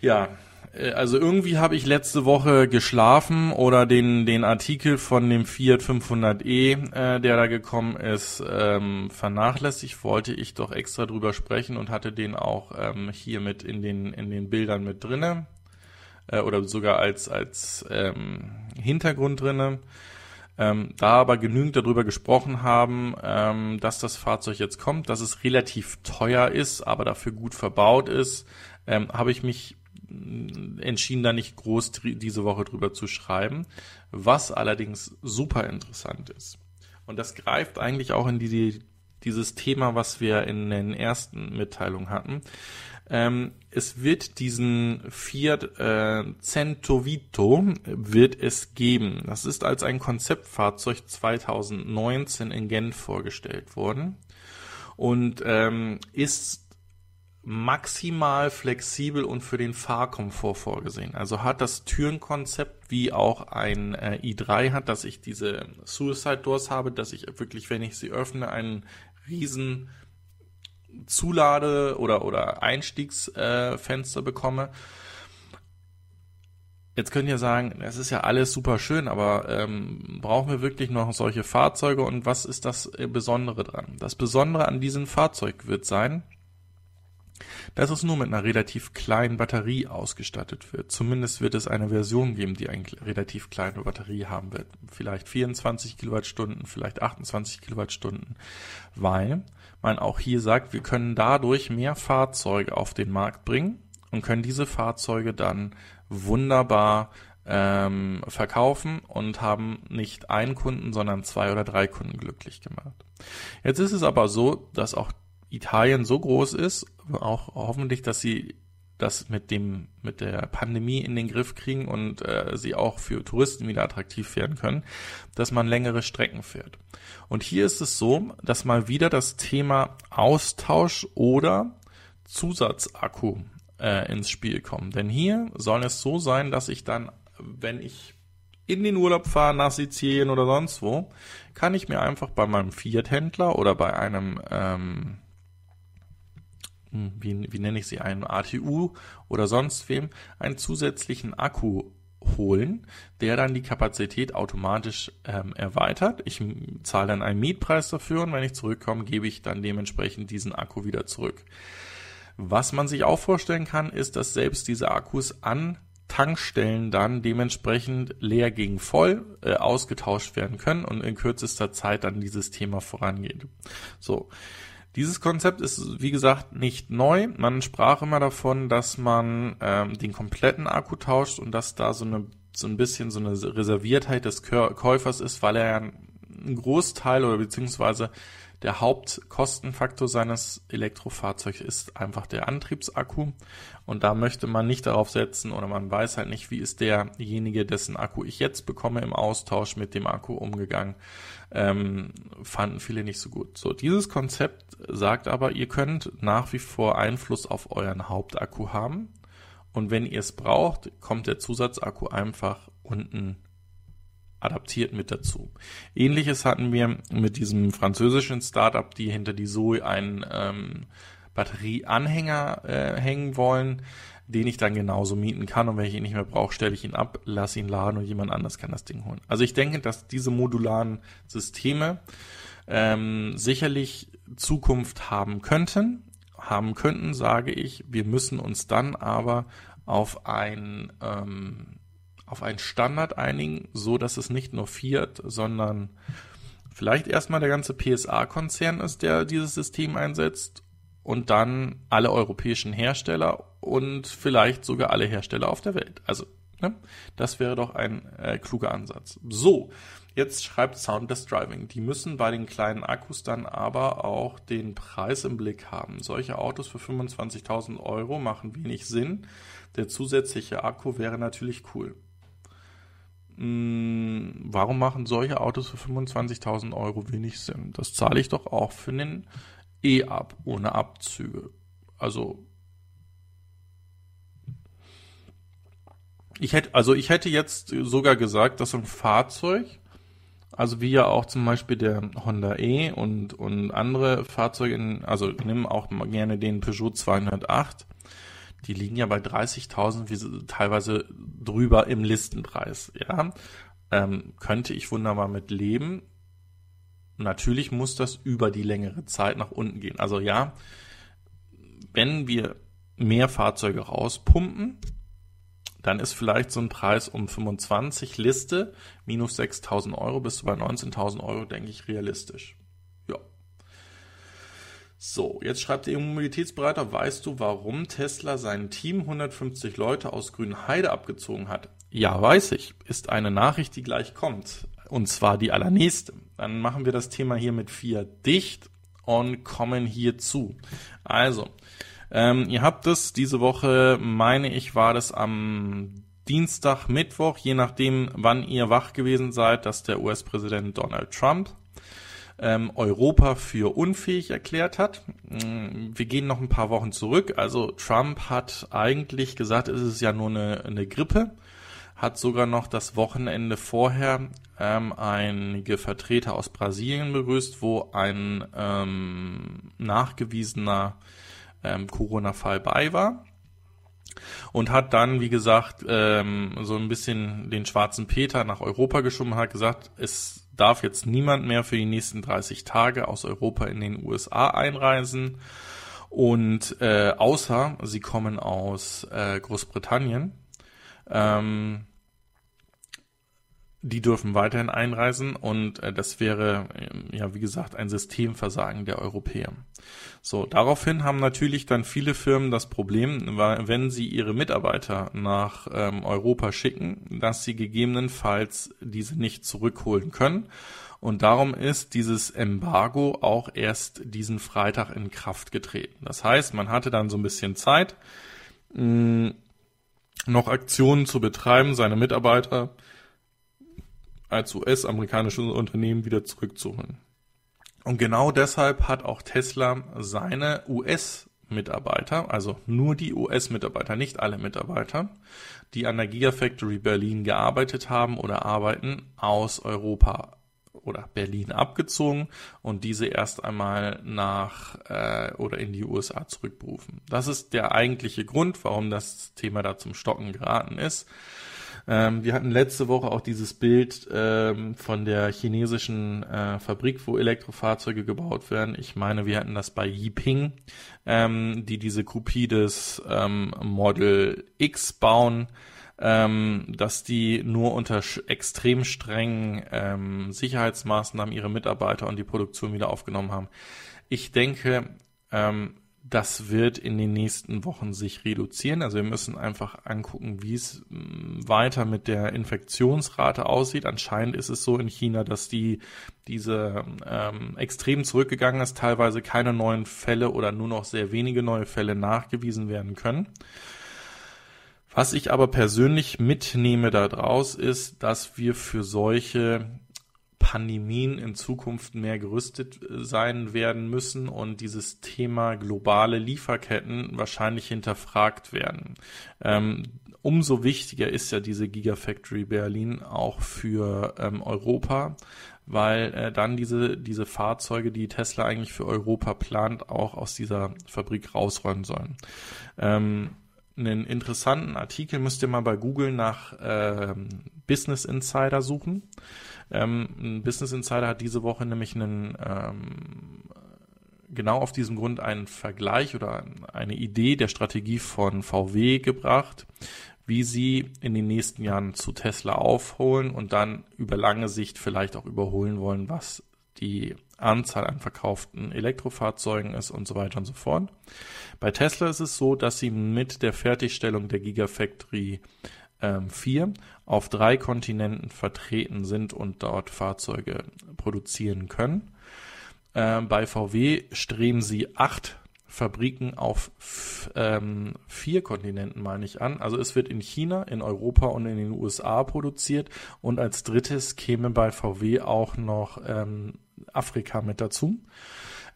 Ja, also irgendwie habe ich letzte Woche geschlafen oder den, den Artikel von dem Fiat 500e, äh, der da gekommen ist, ähm, vernachlässigt. Wollte ich doch extra drüber sprechen und hatte den auch ähm, hier mit in den, in den Bildern mit drinne äh, oder sogar als, als ähm, Hintergrund drinne. Ähm, da aber genügend darüber gesprochen haben, ähm, dass das Fahrzeug jetzt kommt, dass es relativ teuer ist, aber dafür gut verbaut ist, ähm, habe ich mich entschieden, da nicht groß diese Woche drüber zu schreiben, was allerdings super interessant ist. Und das greift eigentlich auch in die, dieses Thema, was wir in den ersten Mitteilungen hatten. Ähm, es wird diesen Fiat äh, Centovito wird es geben. Das ist als ein Konzeptfahrzeug 2019 in Genf vorgestellt worden und ähm, ist maximal flexibel und für den Fahrkomfort vorgesehen. Also hat das Türenkonzept wie auch ein äh, i3 hat, dass ich diese Suicide Doors habe, dass ich wirklich, wenn ich sie öffne, einen riesen Zulade- oder, oder Einstiegsfenster äh, bekomme. Jetzt könnt ihr sagen, es ist ja alles super schön, aber ähm, brauchen wir wirklich noch solche Fahrzeuge und was ist das äh, Besondere dran? Das Besondere an diesem Fahrzeug wird sein, dass es nur mit einer relativ kleinen Batterie ausgestattet wird. Zumindest wird es eine Version geben, die eine relativ kleine Batterie haben wird. Vielleicht 24 Kilowattstunden, vielleicht 28 Kilowattstunden, weil man auch hier sagt, wir können dadurch mehr Fahrzeuge auf den Markt bringen und können diese Fahrzeuge dann wunderbar ähm, verkaufen und haben nicht einen Kunden, sondern zwei oder drei Kunden glücklich gemacht. Jetzt ist es aber so, dass auch Italien so groß ist, auch hoffentlich, dass sie das mit dem mit der Pandemie in den Griff kriegen und äh, sie auch für Touristen wieder attraktiv werden können, dass man längere Strecken fährt. Und hier ist es so, dass mal wieder das Thema Austausch oder Zusatzakku äh, ins Spiel kommt. Denn hier soll es so sein, dass ich dann, wenn ich in den Urlaub fahre nach Sizilien oder sonst wo, kann ich mir einfach bei meinem Fiat-Händler oder bei einem ähm, hm, wie, wie nenne ich sie, einen ATU oder sonst wem, einen zusätzlichen Akku holen, der dann die Kapazität automatisch ähm, erweitert. Ich zahle dann einen Mietpreis dafür und wenn ich zurückkomme, gebe ich dann dementsprechend diesen Akku wieder zurück. Was man sich auch vorstellen kann, ist, dass selbst diese Akkus an Tankstellen dann dementsprechend leer gegen voll äh, ausgetauscht werden können und in kürzester Zeit dann dieses Thema vorangeht. So. Dieses Konzept ist, wie gesagt, nicht neu. Man sprach immer davon, dass man ähm, den kompletten Akku tauscht und dass da so eine so ein bisschen so eine Reserviertheit des Käufers ist, weil er ja einen Großteil oder beziehungsweise der Hauptkostenfaktor seines Elektrofahrzeugs ist einfach der Antriebsakku. Und da möchte man nicht darauf setzen oder man weiß halt nicht, wie ist derjenige, dessen Akku ich jetzt bekomme, im Austausch mit dem Akku umgegangen. Ähm, fanden viele nicht so gut. So, dieses Konzept sagt aber, ihr könnt nach wie vor Einfluss auf euren Hauptakku haben. Und wenn ihr es braucht, kommt der Zusatzakku einfach unten adaptiert mit dazu. Ähnliches hatten wir mit diesem französischen Startup, die hinter die Zoe einen ähm, Batterieanhänger äh, hängen wollen, den ich dann genauso mieten kann und wenn ich ihn nicht mehr brauche, stelle ich ihn ab, lasse ihn laden und jemand anders kann das Ding holen. Also ich denke, dass diese modularen Systeme ähm, sicherlich Zukunft haben könnten, haben könnten, sage ich. Wir müssen uns dann aber auf ein ähm, auf einen Standard einigen, so dass es nicht nur Fiat, sondern vielleicht erstmal der ganze PSA-Konzern ist, der dieses System einsetzt und dann alle europäischen Hersteller und vielleicht sogar alle Hersteller auf der Welt. Also, ne, das wäre doch ein äh, kluger Ansatz. So, jetzt schreibt Soundless Driving. Die müssen bei den kleinen Akkus dann aber auch den Preis im Blick haben. Solche Autos für 25.000 Euro machen wenig Sinn. Der zusätzliche Akku wäre natürlich cool. Hm, warum machen solche Autos für 25.000 Euro wenig Sinn? Das zahle ich doch auch für den E-Ab ohne Abzüge. Also ich hätte, also ich hätte jetzt sogar gesagt, dass ein Fahrzeug, also wie ja auch zum Beispiel der Honda E und, und andere Fahrzeuge, in, also nimm auch gerne den Peugeot 208, die liegen ja bei 30.000, wie teilweise drüber im Listenpreis. Ja, ähm, könnte ich wunderbar mit leben. Natürlich muss das über die längere Zeit nach unten gehen. Also ja, wenn wir mehr Fahrzeuge rauspumpen, dann ist vielleicht so ein Preis um 25 Liste minus 6.000 Euro bis zu bei 19.000 Euro, denke ich, realistisch. So, jetzt schreibt der Immobilitätsberater, weißt du, warum Tesla sein Team 150 Leute aus Grünheide abgezogen hat? Ja, weiß ich. Ist eine Nachricht, die gleich kommt. Und zwar die allernächste. Dann machen wir das Thema hier mit vier dicht und kommen hier zu. Also, ähm, ihr habt es diese Woche, meine ich, war das am Dienstag, Mittwoch, je nachdem, wann ihr wach gewesen seid, dass der US-Präsident Donald Trump ähm, Europa für unfähig erklärt hat. Mm, wir gehen noch ein paar Wochen zurück. Also Trump hat eigentlich gesagt, es ist ja nur eine, eine Grippe, hat sogar noch das Wochenende vorher ähm, einige Vertreter aus Brasilien begrüßt, wo ein ähm, nachgewiesener ähm, Corona-Fall bei war und hat dann, wie gesagt, ähm, so ein bisschen den schwarzen Peter nach Europa geschoben, hat gesagt, es darf jetzt niemand mehr für die nächsten 30 Tage aus Europa in den USA einreisen. Und äh, außer sie kommen aus äh, Großbritannien. Ähm, die dürfen weiterhin einreisen und äh, das wäre, äh, ja, wie gesagt, ein Systemversagen der Europäer. So, daraufhin haben natürlich dann viele Firmen das Problem, wenn sie ihre Mitarbeiter nach ähm, Europa schicken, dass sie gegebenenfalls diese nicht zurückholen können. Und darum ist dieses Embargo auch erst diesen Freitag in Kraft getreten. Das heißt, man hatte dann so ein bisschen Zeit, mh, noch Aktionen zu betreiben, seine Mitarbeiter als US-amerikanisches Unternehmen wieder zurückzuholen. Und genau deshalb hat auch Tesla seine US-Mitarbeiter, also nur die US-Mitarbeiter, nicht alle Mitarbeiter, die an der Gigafactory Berlin gearbeitet haben oder arbeiten, aus Europa oder Berlin abgezogen und diese erst einmal nach äh, oder in die USA zurückberufen. Das ist der eigentliche Grund, warum das Thema da zum Stocken geraten ist. Ähm, wir hatten letzte Woche auch dieses Bild ähm, von der chinesischen äh, Fabrik, wo Elektrofahrzeuge gebaut werden. Ich meine, wir hatten das bei Yiping, ähm, die diese Kopie des ähm, Model X bauen ähm, dass die nur unter extrem strengen ähm, Sicherheitsmaßnahmen ihre Mitarbeiter und die Produktion wieder aufgenommen haben. Ich denke, ähm, das wird in den nächsten Wochen sich reduzieren. Also wir müssen einfach angucken, wie es mm, weiter mit der Infektionsrate aussieht. Anscheinend ist es so in China, dass die diese ähm, extrem zurückgegangen ist, teilweise keine neuen Fälle oder nur noch sehr wenige neue Fälle nachgewiesen werden können. Was ich aber persönlich mitnehme daraus ist, dass wir für solche Pandemien in Zukunft mehr gerüstet äh, sein werden müssen und dieses Thema globale Lieferketten wahrscheinlich hinterfragt werden. Ähm, umso wichtiger ist ja diese Gigafactory Berlin auch für ähm, Europa, weil äh, dann diese, diese Fahrzeuge, die Tesla eigentlich für Europa plant, auch aus dieser Fabrik rausräumen sollen. Ähm, einen interessanten Artikel müsst ihr mal bei Google nach äh, Business Insider suchen. Ähm, Business Insider hat diese Woche nämlich einen ähm, genau auf diesem Grund einen Vergleich oder eine Idee der Strategie von VW gebracht, wie sie in den nächsten Jahren zu Tesla aufholen und dann über lange Sicht vielleicht auch überholen wollen, was die Anzahl an verkauften Elektrofahrzeugen ist und so weiter und so fort. Bei Tesla ist es so, dass sie mit der Fertigstellung der Gigafactory ähm, 4 auf drei Kontinenten vertreten sind und dort Fahrzeuge produzieren können. Ähm, bei VW streben sie acht Fabriken auf ähm, vier Kontinenten, meine ich, an. Also es wird in China, in Europa und in den USA produziert. Und als drittes käme bei VW auch noch ähm, Afrika mit dazu.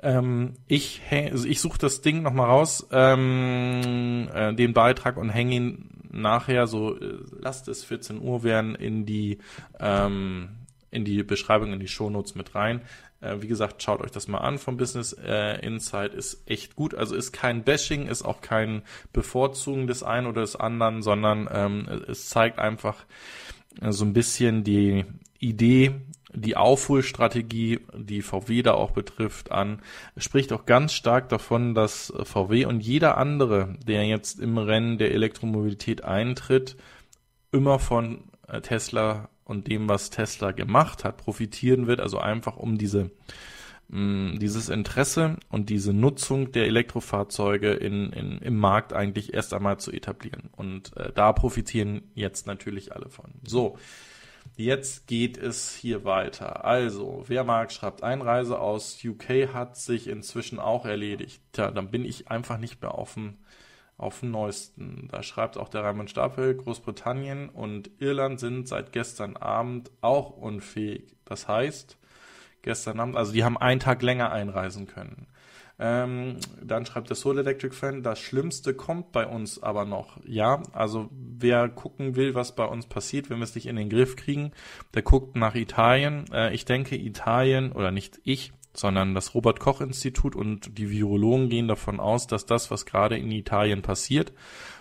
Ähm, ich also ich suche das Ding nochmal raus, ähm, äh, den Beitrag und hänge ihn nachher so, äh, lasst es 14 Uhr werden, in die, ähm, in die Beschreibung, in die Shownotes mit rein. Äh, wie gesagt, schaut euch das mal an vom Business äh, Insight, ist echt gut. Also ist kein Bashing, ist auch kein Bevorzugen des einen oder des anderen, sondern ähm, es zeigt einfach äh, so ein bisschen die Idee, die Aufholstrategie, die VW da auch betrifft, an. Spricht auch ganz stark davon, dass VW und jeder andere, der jetzt im Rennen der Elektromobilität eintritt, immer von äh, Tesla und dem, was Tesla gemacht hat, profitieren wird. Also einfach um diese mh, dieses Interesse und diese Nutzung der Elektrofahrzeuge in, in, im Markt eigentlich erst einmal zu etablieren. Und äh, da profitieren jetzt natürlich alle von. So, Jetzt geht es hier weiter. Also, wer mag, schreibt Einreise aus UK hat sich inzwischen auch erledigt. Tja, dann bin ich einfach nicht mehr auf dem, auf dem neuesten. Da schreibt auch der Raimund Stapel, Großbritannien und Irland sind seit gestern Abend auch unfähig. Das heißt, gestern Abend, also die haben einen Tag länger einreisen können. Ähm, dann schreibt der Soul Electric Fan, das Schlimmste kommt bei uns aber noch. Ja, also wer gucken will, was bei uns passiert, wenn wir es nicht in den Griff kriegen, der guckt nach Italien. Äh, ich denke, Italien, oder nicht ich, sondern das Robert Koch Institut und die Virologen gehen davon aus, dass das, was gerade in Italien passiert,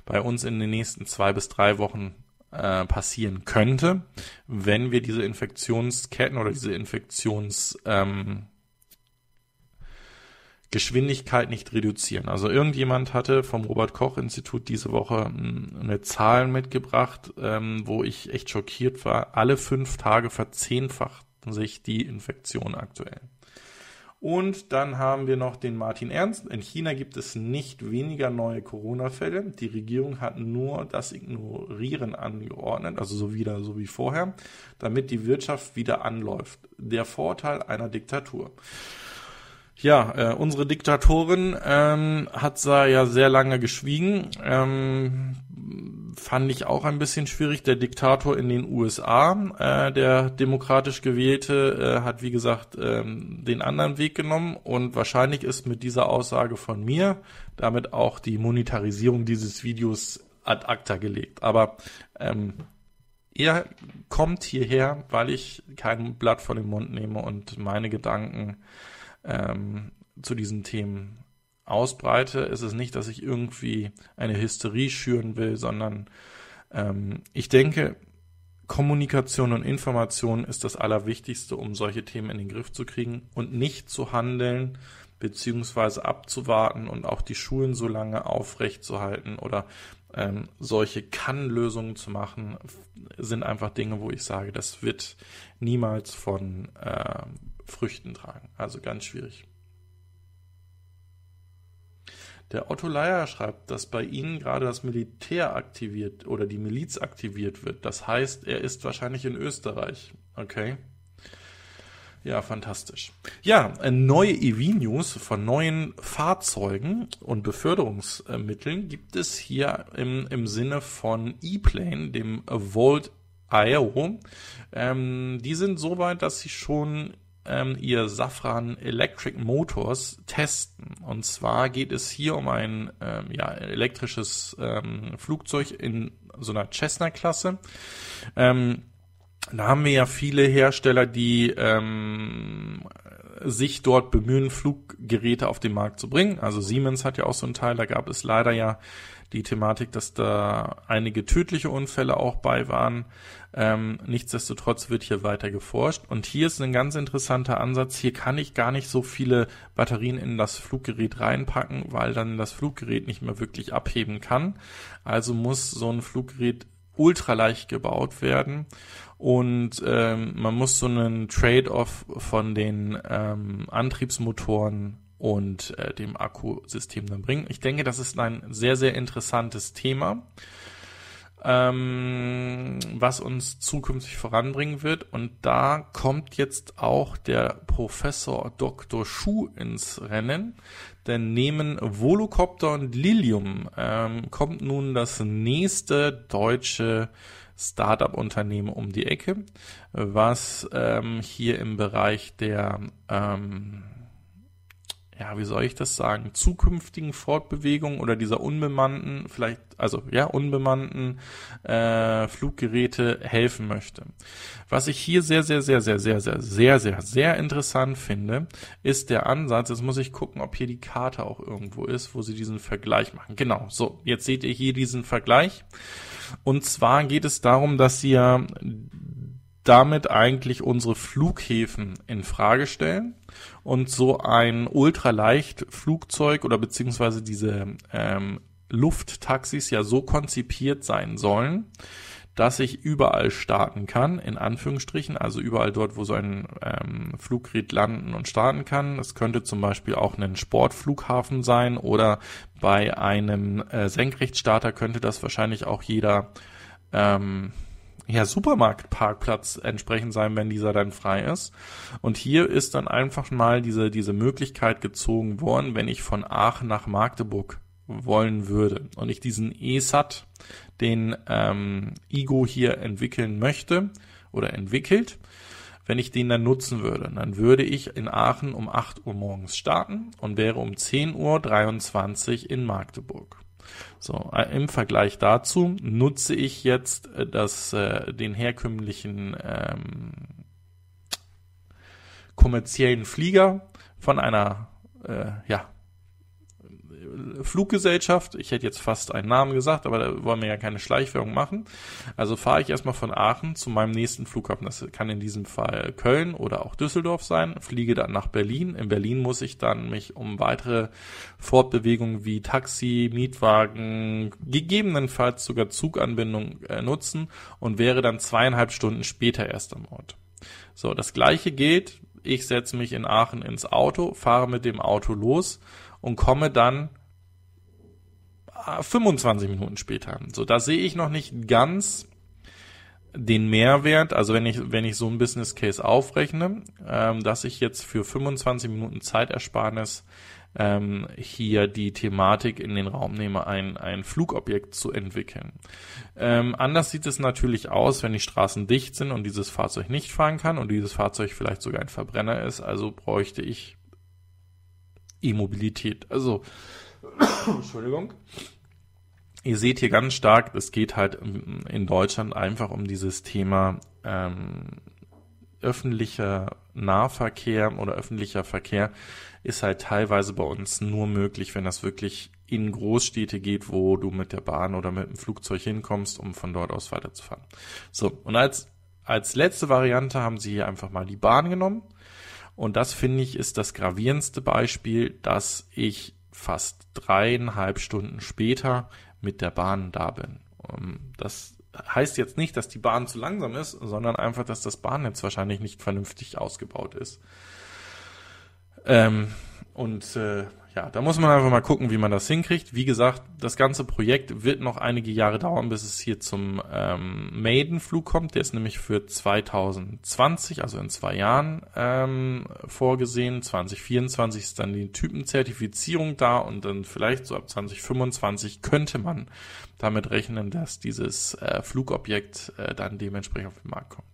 bei uns in den nächsten zwei bis drei Wochen äh, passieren könnte, wenn wir diese Infektionsketten oder diese Infektions ähm, Geschwindigkeit nicht reduzieren. Also irgendjemand hatte vom Robert Koch Institut diese Woche hm, eine Zahl mitgebracht, ähm, wo ich echt schockiert war. Alle fünf Tage verzehnfachten sich die Infektionen aktuell. Und dann haben wir noch den Martin Ernst. In China gibt es nicht weniger neue Corona-Fälle. Die Regierung hat nur das Ignorieren angeordnet, also so wieder so wie vorher, damit die Wirtschaft wieder anläuft. Der Vorteil einer Diktatur. Ja, äh, unsere Diktatorin ähm, hat ja sehr lange geschwiegen. Ähm, fand ich auch ein bisschen schwierig. Der Diktator in den USA, äh, der demokratisch gewählte, äh, hat wie gesagt ähm, den anderen Weg genommen und wahrscheinlich ist mit dieser Aussage von mir damit auch die Monetarisierung dieses Videos ad acta gelegt. Aber ähm, er kommt hierher, weil ich kein Blatt vor den Mund nehme und meine Gedanken ähm, zu diesen Themen ausbreite, ist es nicht, dass ich irgendwie eine Hysterie schüren will, sondern ähm, ich denke, Kommunikation und Information ist das Allerwichtigste, um solche Themen in den Griff zu kriegen und nicht zu handeln beziehungsweise abzuwarten und auch die Schulen so lange aufrechtzuhalten oder ähm, solche Kann-Lösungen zu machen, sind einfach Dinge, wo ich sage, das wird niemals von äh, Früchten tragen. Also ganz schwierig. Der Otto Leier schreibt, dass bei Ihnen gerade das Militär aktiviert oder die Miliz aktiviert wird. Das heißt, er ist wahrscheinlich in Österreich. Okay. Ja, fantastisch. Ja, äh, neue EV-News von neuen Fahrzeugen und Beförderungsmitteln gibt es hier im, im Sinne von E-Plane, dem Volt IO. Ähm, die sind so weit, dass sie schon ähm, ihr Safran Electric Motors testen. Und zwar geht es hier um ein ähm, ja, elektrisches ähm, Flugzeug in so einer Cessna-Klasse. Ähm, da haben wir ja viele Hersteller, die ähm, sich dort bemühen, Fluggeräte auf den Markt zu bringen. Also Siemens hat ja auch so einen Teil, da gab es leider ja die Thematik, dass da einige tödliche Unfälle auch bei waren. Ähm, nichtsdestotrotz wird hier weiter geforscht. Und hier ist ein ganz interessanter Ansatz. Hier kann ich gar nicht so viele Batterien in das Fluggerät reinpacken, weil dann das Fluggerät nicht mehr wirklich abheben kann. Also muss so ein Fluggerät ultraleicht gebaut werden und ähm, man muss so einen Trade-off von den ähm, Antriebsmotoren und äh, dem Akkusystem dann bringen. Ich denke, das ist ein sehr, sehr interessantes Thema, ähm, was uns zukünftig voranbringen wird. Und da kommt jetzt auch der Professor Dr. Schuh ins Rennen, denn neben Volocopter und Lilium ähm, kommt nun das nächste deutsche Startup-Unternehmen um die Ecke, was ähm, hier im Bereich der ähm, ja, wie soll ich das sagen, zukünftigen Fortbewegung oder dieser unbemannten, vielleicht, also ja, unbemannten äh, Fluggeräte helfen möchte. Was ich hier sehr, sehr, sehr, sehr, sehr, sehr, sehr, sehr, sehr interessant finde, ist der Ansatz, jetzt muss ich gucken, ob hier die Karte auch irgendwo ist, wo sie diesen Vergleich machen. Genau, so, jetzt seht ihr hier diesen Vergleich. Und zwar geht es darum, dass sie ja damit eigentlich unsere Flughäfen in Frage stellen und so ein ultraleicht Flugzeug oder beziehungsweise diese ähm, Lufttaxis ja so konzipiert sein sollen, dass ich überall starten kann, in Anführungsstrichen, also überall dort, wo so ein ähm, Fluggerät landen und starten kann. Es könnte zum Beispiel auch ein Sportflughafen sein oder bei einem äh, Senkrechtstarter könnte das wahrscheinlich auch jeder ähm, ja, Supermarktparkplatz entsprechend sein, wenn dieser dann frei ist. Und hier ist dann einfach mal diese, diese Möglichkeit gezogen worden, wenn ich von Aachen nach Magdeburg wollen würde und ich diesen ESAT, den ähm, Igo hier entwickeln möchte oder entwickelt, wenn ich den dann nutzen würde, dann würde ich in Aachen um 8 Uhr morgens starten und wäre um 10 Uhr 23 in Magdeburg. So, äh, im Vergleich dazu nutze ich jetzt äh, das, äh, den herkömmlichen ähm, kommerziellen Flieger von einer äh, ja, Fluggesellschaft. Ich hätte jetzt fast einen Namen gesagt, aber da wollen wir ja keine Schleichwerbung machen. Also fahre ich erstmal von Aachen zu meinem nächsten Flughafen. Das kann in diesem Fall Köln oder auch Düsseldorf sein. Fliege dann nach Berlin. In Berlin muss ich dann mich um weitere Fortbewegungen wie Taxi, Mietwagen, gegebenenfalls sogar Zuganbindung äh, nutzen und wäre dann zweieinhalb Stunden später erst am Ort. So, das gleiche gilt. Ich setze mich in Aachen ins Auto, fahre mit dem Auto los und komme dann 25 Minuten später. So, da sehe ich noch nicht ganz den Mehrwert, also wenn ich, wenn ich so ein Business Case aufrechne, ähm, dass ich jetzt für 25 Minuten Zeitersparnis ähm, hier die Thematik in den Raum nehme, ein, ein Flugobjekt zu entwickeln. Ähm, anders sieht es natürlich aus, wenn die Straßen dicht sind und dieses Fahrzeug nicht fahren kann und dieses Fahrzeug vielleicht sogar ein Verbrenner ist, also bräuchte ich E-Mobilität. Also, *coughs* Entschuldigung. Ihr seht hier ganz stark, es geht halt in Deutschland einfach um dieses Thema ähm, öffentlicher Nahverkehr oder öffentlicher Verkehr ist halt teilweise bei uns nur möglich, wenn das wirklich in Großstädte geht, wo du mit der Bahn oder mit dem Flugzeug hinkommst, um von dort aus weiterzufahren. So, und als, als letzte Variante haben sie hier einfach mal die Bahn genommen. Und das finde ich ist das gravierendste Beispiel, dass ich fast dreieinhalb Stunden später mit der Bahn da bin. Das heißt jetzt nicht, dass die Bahn zu langsam ist, sondern einfach, dass das Bahnnetz wahrscheinlich nicht vernünftig ausgebaut ist. Ähm, und äh, ja, da muss man einfach mal gucken, wie man das hinkriegt. Wie gesagt, das ganze Projekt wird noch einige Jahre dauern, bis es hier zum ähm, Maiden-Flug kommt. Der ist nämlich für 2020, also in zwei Jahren ähm, vorgesehen. 2024 ist dann die Typenzertifizierung da und dann vielleicht so ab 2025 könnte man damit rechnen, dass dieses äh, Flugobjekt äh, dann dementsprechend auf den Markt kommt.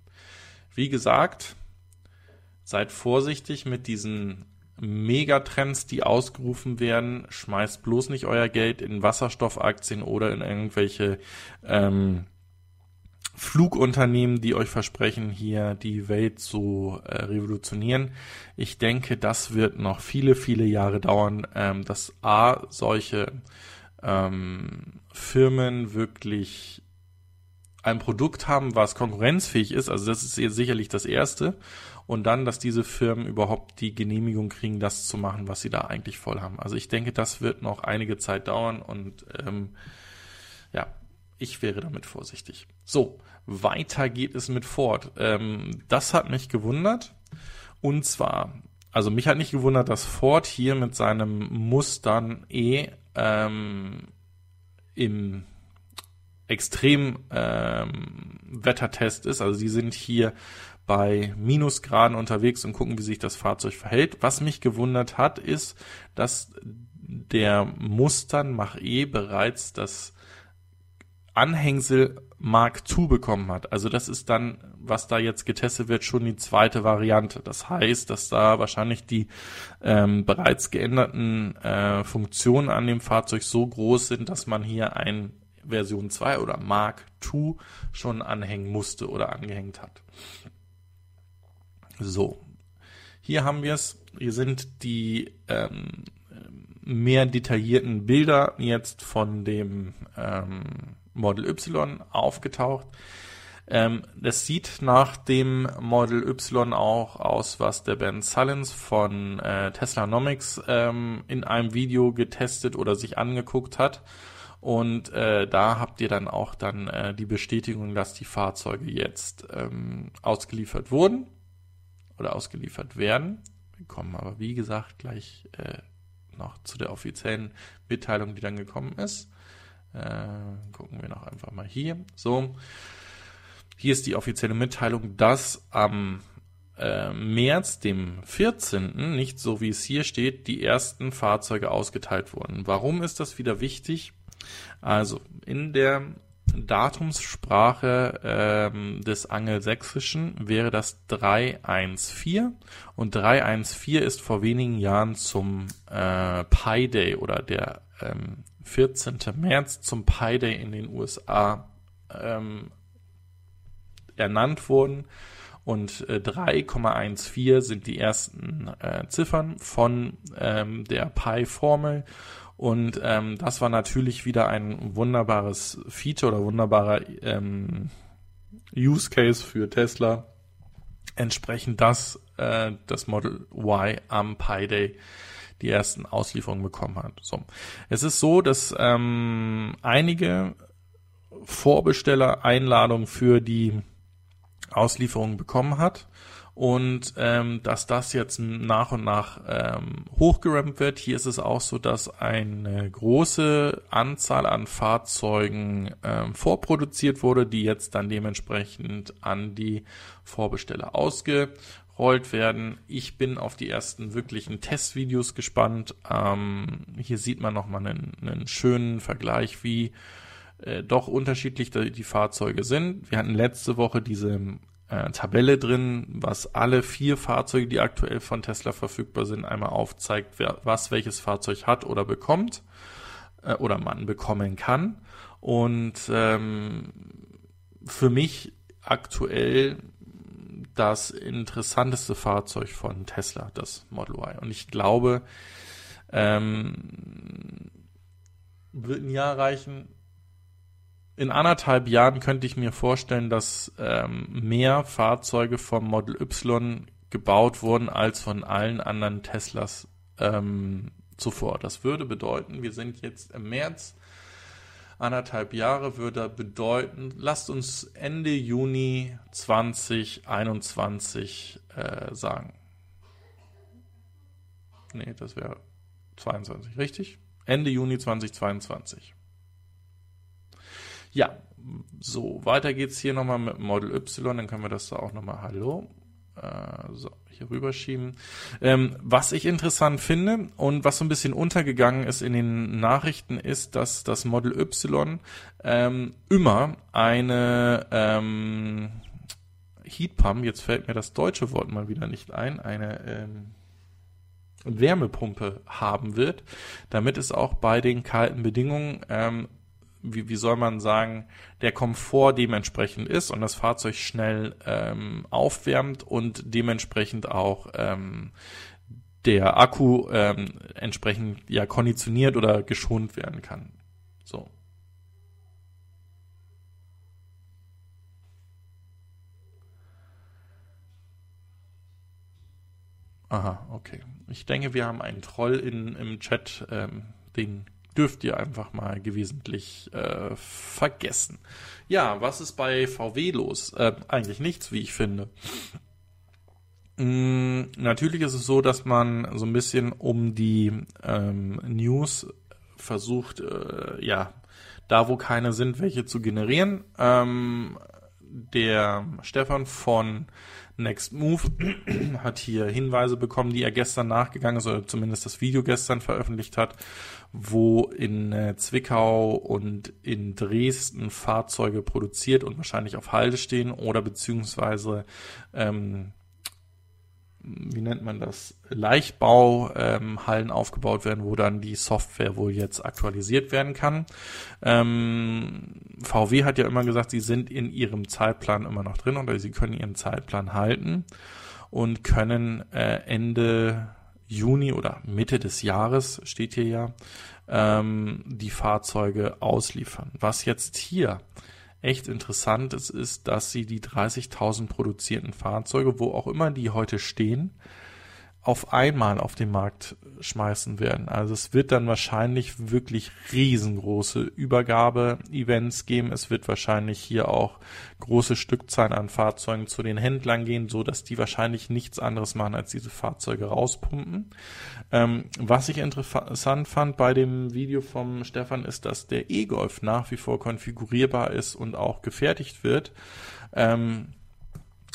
Wie gesagt, seid vorsichtig mit diesen Megatrends, die ausgerufen werden. Schmeißt bloß nicht euer Geld in Wasserstoffaktien oder in irgendwelche ähm, Flugunternehmen, die euch versprechen, hier die Welt zu äh, revolutionieren. Ich denke, das wird noch viele, viele Jahre dauern, ähm, dass A, solche ähm, Firmen wirklich ein Produkt haben, was konkurrenzfähig ist. Also das ist sicherlich das Erste und dann, dass diese Firmen überhaupt die Genehmigung kriegen, das zu machen, was sie da eigentlich voll haben. Also ich denke, das wird noch einige Zeit dauern und ähm, ja, ich wäre damit vorsichtig. So, weiter geht es mit Ford. Ähm, das hat mich gewundert. Und zwar, also mich hat nicht gewundert, dass Ford hier mit seinem Mustern E ähm, im extrem ähm, Wettertest ist. Also sie sind hier bei Minusgraden unterwegs und gucken, wie sich das Fahrzeug verhält. Was mich gewundert hat, ist, dass der Mustern Mach-E bereits das Anhängsel Mark II bekommen hat. Also das ist dann, was da jetzt getestet wird, schon die zweite Variante. Das heißt, dass da wahrscheinlich die ähm, bereits geänderten äh, Funktionen an dem Fahrzeug so groß sind, dass man hier ein Version 2 oder Mark II schon anhängen musste oder angehängt hat. So, hier haben wir es. Hier sind die ähm, mehr detaillierten Bilder jetzt von dem ähm, Model Y aufgetaucht. Ähm, das sieht nach dem Model Y auch aus, was der Ben Sullins von äh, Teslanomics ähm, in einem Video getestet oder sich angeguckt hat. Und äh, da habt ihr dann auch dann äh, die Bestätigung, dass die Fahrzeuge jetzt ähm, ausgeliefert wurden oder ausgeliefert werden. Wir kommen aber, wie gesagt, gleich äh, noch zu der offiziellen Mitteilung, die dann gekommen ist. Äh, gucken wir noch einfach mal hier. So, hier ist die offizielle Mitteilung, dass am äh, März, dem 14., nicht so wie es hier steht, die ersten Fahrzeuge ausgeteilt wurden. Warum ist das wieder wichtig? Also, in der Datumssprache ähm, des Angelsächsischen wäre das 314 und 314 ist vor wenigen Jahren zum äh, Pi Day oder der ähm, 14. März zum Pi Day in den USA ähm, ernannt worden und äh, 3,14 sind die ersten äh, Ziffern von ähm, der Pi-Formel und ähm, das war natürlich wieder ein wunderbares Feature oder wunderbarer ähm, Use Case für Tesla. Entsprechend das äh, das Model Y am Pi Day die ersten Auslieferungen bekommen hat. So, es ist so, dass ähm, einige Vorbesteller Einladungen für die Auslieferung bekommen hat und ähm, dass das jetzt nach und nach ähm, hochgerampt wird. Hier ist es auch so, dass eine große Anzahl an Fahrzeugen ähm, vorproduziert wurde, die jetzt dann dementsprechend an die Vorbesteller ausgerollt werden. Ich bin auf die ersten wirklichen Testvideos gespannt. Ähm, hier sieht man nochmal einen, einen schönen Vergleich, wie äh, doch unterschiedlich die, die Fahrzeuge sind. Wir hatten letzte Woche diese äh, Tabelle drin, was alle vier Fahrzeuge, die aktuell von Tesla verfügbar sind, einmal aufzeigt, wer, was welches Fahrzeug hat oder bekommt äh, oder man bekommen kann. Und ähm, für mich aktuell das interessanteste Fahrzeug von Tesla, das Model Y. Und ich glaube, ähm, wird ein Jahr reichen. In anderthalb Jahren könnte ich mir vorstellen, dass ähm, mehr Fahrzeuge vom Model Y gebaut wurden als von allen anderen Teslas ähm, zuvor. Das würde bedeuten, wir sind jetzt im März, anderthalb Jahre würde bedeuten, lasst uns Ende Juni 2021 äh, sagen. Nee, das wäre 22, richtig? Ende Juni 2022. Ja, so, weiter geht's hier nochmal mit Model Y, dann können wir das da auch nochmal, hallo, äh, so, hier rüberschieben. Ähm, was ich interessant finde und was so ein bisschen untergegangen ist in den Nachrichten, ist, dass das Model Y ähm, immer eine ähm, Heatpump, jetzt fällt mir das deutsche Wort mal wieder nicht ein, eine ähm, Wärmepumpe haben wird, damit es auch bei den kalten Bedingungen ähm, wie, wie soll man sagen, der Komfort dementsprechend ist und das Fahrzeug schnell ähm, aufwärmt und dementsprechend auch ähm, der Akku ähm, entsprechend ja konditioniert oder geschont werden kann. So. Aha, okay. Ich denke, wir haben einen Troll in, im Chat, ähm, den dürft ihr einfach mal gewissentlich äh, vergessen. Ja, was ist bei VW los? Äh, eigentlich nichts, wie ich finde. Mm, natürlich ist es so, dass man so ein bisschen um die ähm, News versucht, äh, ja, da wo keine sind, welche zu generieren. Ähm, der Stefan von Next Move *clears throat* hat hier Hinweise bekommen, die er gestern nachgegangen ist, oder zumindest das Video gestern veröffentlicht hat, wo in äh, Zwickau und in Dresden Fahrzeuge produziert und wahrscheinlich auf Halde stehen oder beziehungsweise ähm, wie nennt man das, Leichtbauhallen ähm, aufgebaut werden, wo dann die Software wohl jetzt aktualisiert werden kann. Ähm, VW hat ja immer gesagt, sie sind in ihrem Zeitplan immer noch drin oder sie können ihren Zeitplan halten und können äh, Ende Juni oder Mitte des Jahres, steht hier ja, ähm, die Fahrzeuge ausliefern. Was jetzt hier echt interessant ist, ist, dass sie die 30.000 produzierten Fahrzeuge, wo auch immer die heute stehen, auf einmal auf den Markt schmeißen werden. Also es wird dann wahrscheinlich wirklich riesengroße Übergabe-Events geben. Es wird wahrscheinlich hier auch große Stückzahlen an Fahrzeugen zu den Händlern gehen, so dass die wahrscheinlich nichts anderes machen, als diese Fahrzeuge rauspumpen. Ähm, was ich interessant fand bei dem Video vom Stefan ist, dass der E-Golf nach wie vor konfigurierbar ist und auch gefertigt wird. Ähm,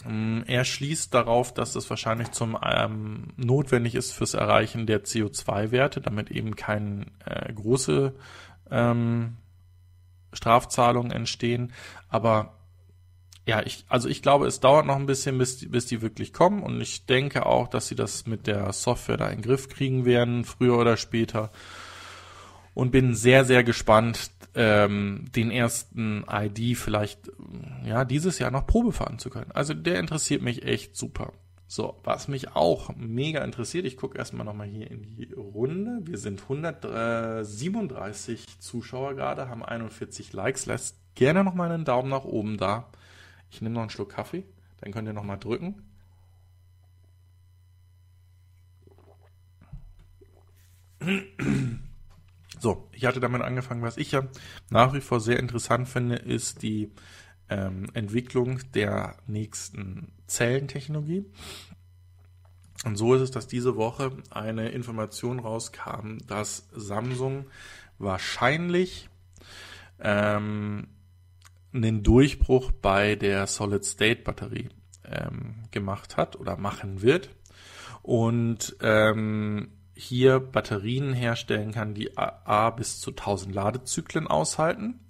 er schließt darauf, dass das wahrscheinlich zum ähm, notwendig ist fürs Erreichen der CO2-Werte, damit eben keine äh, große ähm, Strafzahlungen entstehen. Aber ja, ich, also ich glaube, es dauert noch ein bisschen, bis die, bis die wirklich kommen. Und ich denke auch, dass sie das mit der Software da in den Griff kriegen werden, früher oder später. Und bin sehr, sehr gespannt, ähm, den ersten ID vielleicht ja dieses Jahr noch Probe fahren zu können. Also der interessiert mich echt super. So, was mich auch mega interessiert, ich gucke erstmal nochmal hier in die Runde. Wir sind 137 Zuschauer gerade, haben 41 Likes. Lasst gerne nochmal einen Daumen nach oben da. Ich nehme noch einen Schluck Kaffee, dann könnt ihr nochmal drücken. So, ich hatte damit angefangen, was ich ja nach wie vor sehr interessant finde, ist die ähm, Entwicklung der nächsten Zellentechnologie. Und so ist es, dass diese Woche eine Information rauskam, dass Samsung wahrscheinlich ähm, einen Durchbruch bei der Solid-State-Batterie ähm, gemacht hat oder machen wird. Und ähm, hier Batterien herstellen kann, die A bis zu 1000 Ladezyklen aushalten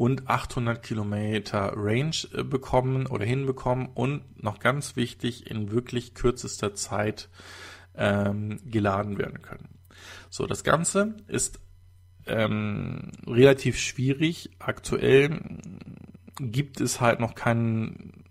und 800 Kilometer Range äh, bekommen oder hinbekommen und noch ganz wichtig in wirklich kürzester Zeit ähm, geladen werden können. So, das Ganze ist ähm, relativ schwierig. Aktuell gibt es halt noch keinen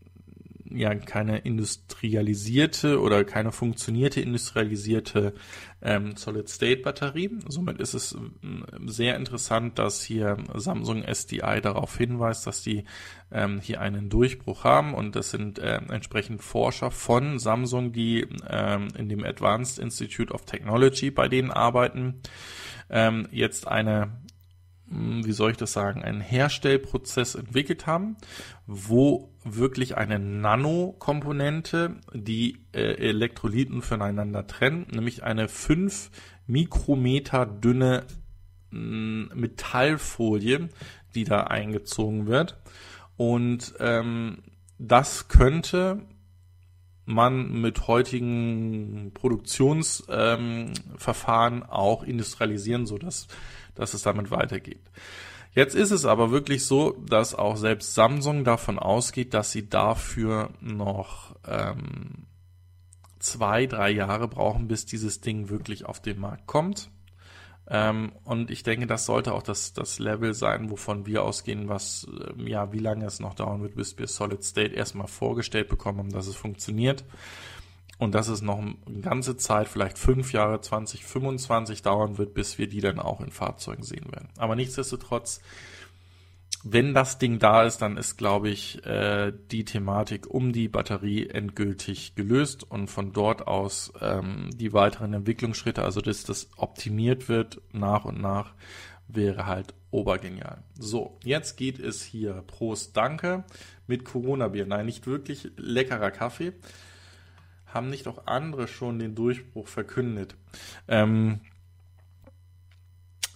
ja keine industrialisierte oder keine funktionierte industrialisierte ähm, Solid-State-Batterie. Somit ist es ähm, sehr interessant, dass hier Samsung SDI darauf hinweist, dass die ähm, hier einen Durchbruch haben und das sind äh, entsprechend Forscher von Samsung, die ähm, in dem Advanced Institute of Technology bei denen arbeiten, ähm, jetzt eine hm, wie soll ich das sagen, einen Herstellprozess entwickelt haben, wo wirklich eine Nanokomponente die äh, Elektrolyten voneinander trennt, nämlich eine 5 Mikrometer dünne mh, hm, Metallfolie, die da eingezogen wird. Und ähm, das könnte man mit heutigen Produktionsverfahren ähm, auch industrialisieren, so dass dass es damit weitergeht. Jetzt ist es aber wirklich so, dass auch selbst Samsung davon ausgeht, dass sie dafür noch ähm, zwei, drei Jahre brauchen, bis dieses Ding wirklich auf den Markt kommt. Ähm, und ich denke, das sollte auch das, das Level sein, wovon wir ausgehen, was, ähm, ja, wie lange es noch dauern wird, bis wir Solid State erstmal vorgestellt bekommen, dass es funktioniert und dass es noch eine ganze Zeit, vielleicht fünf Jahre, 2025 dauern wird, bis wir die dann auch in Fahrzeugen sehen werden. Aber nichtsdestotrotz, wenn das Ding da ist, dann ist, glaube ich, äh, die Thematik um die Batterie endgültig gelöst und von dort aus ähm, die weiteren Entwicklungsschritte, also dass das optimiert wird nach und nach, wäre halt obergenial. So, jetzt geht es hier Prost Danke mit Corona-Bier. Nein, nicht wirklich leckerer Kaffee haben nicht auch andere schon den Durchbruch verkündet? Ähm,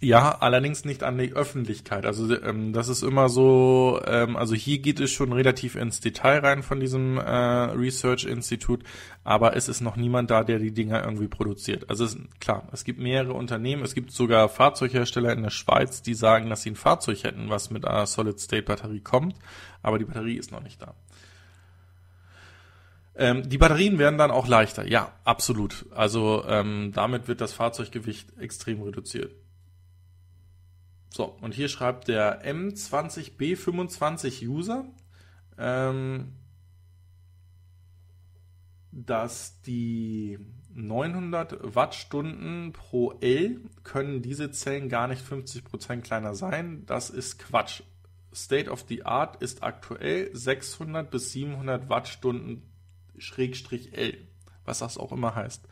ja, allerdings nicht an die Öffentlichkeit. Also ähm, das ist immer so, ähm, also hier geht es schon relativ ins Detail rein von diesem äh, Research Institute, aber es ist noch niemand da, der die Dinger irgendwie produziert. Also es, klar, es gibt mehrere Unternehmen, es gibt sogar Fahrzeughersteller in der Schweiz, die sagen, dass sie ein Fahrzeug hätten, was mit einer Solid-State-Batterie kommt, aber die Batterie ist noch nicht da. Ähm, die Batterien werden dann auch leichter. Ja, absolut. Also ähm, damit wird das Fahrzeuggewicht extrem reduziert. So, und hier schreibt der M20B25 User, ähm, dass die 900 Wattstunden pro L können diese Zellen gar nicht 50% kleiner sein. Das ist Quatsch. State of the Art ist aktuell 600 bis 700 Wattstunden Schrägstrich L, was das auch immer heißt.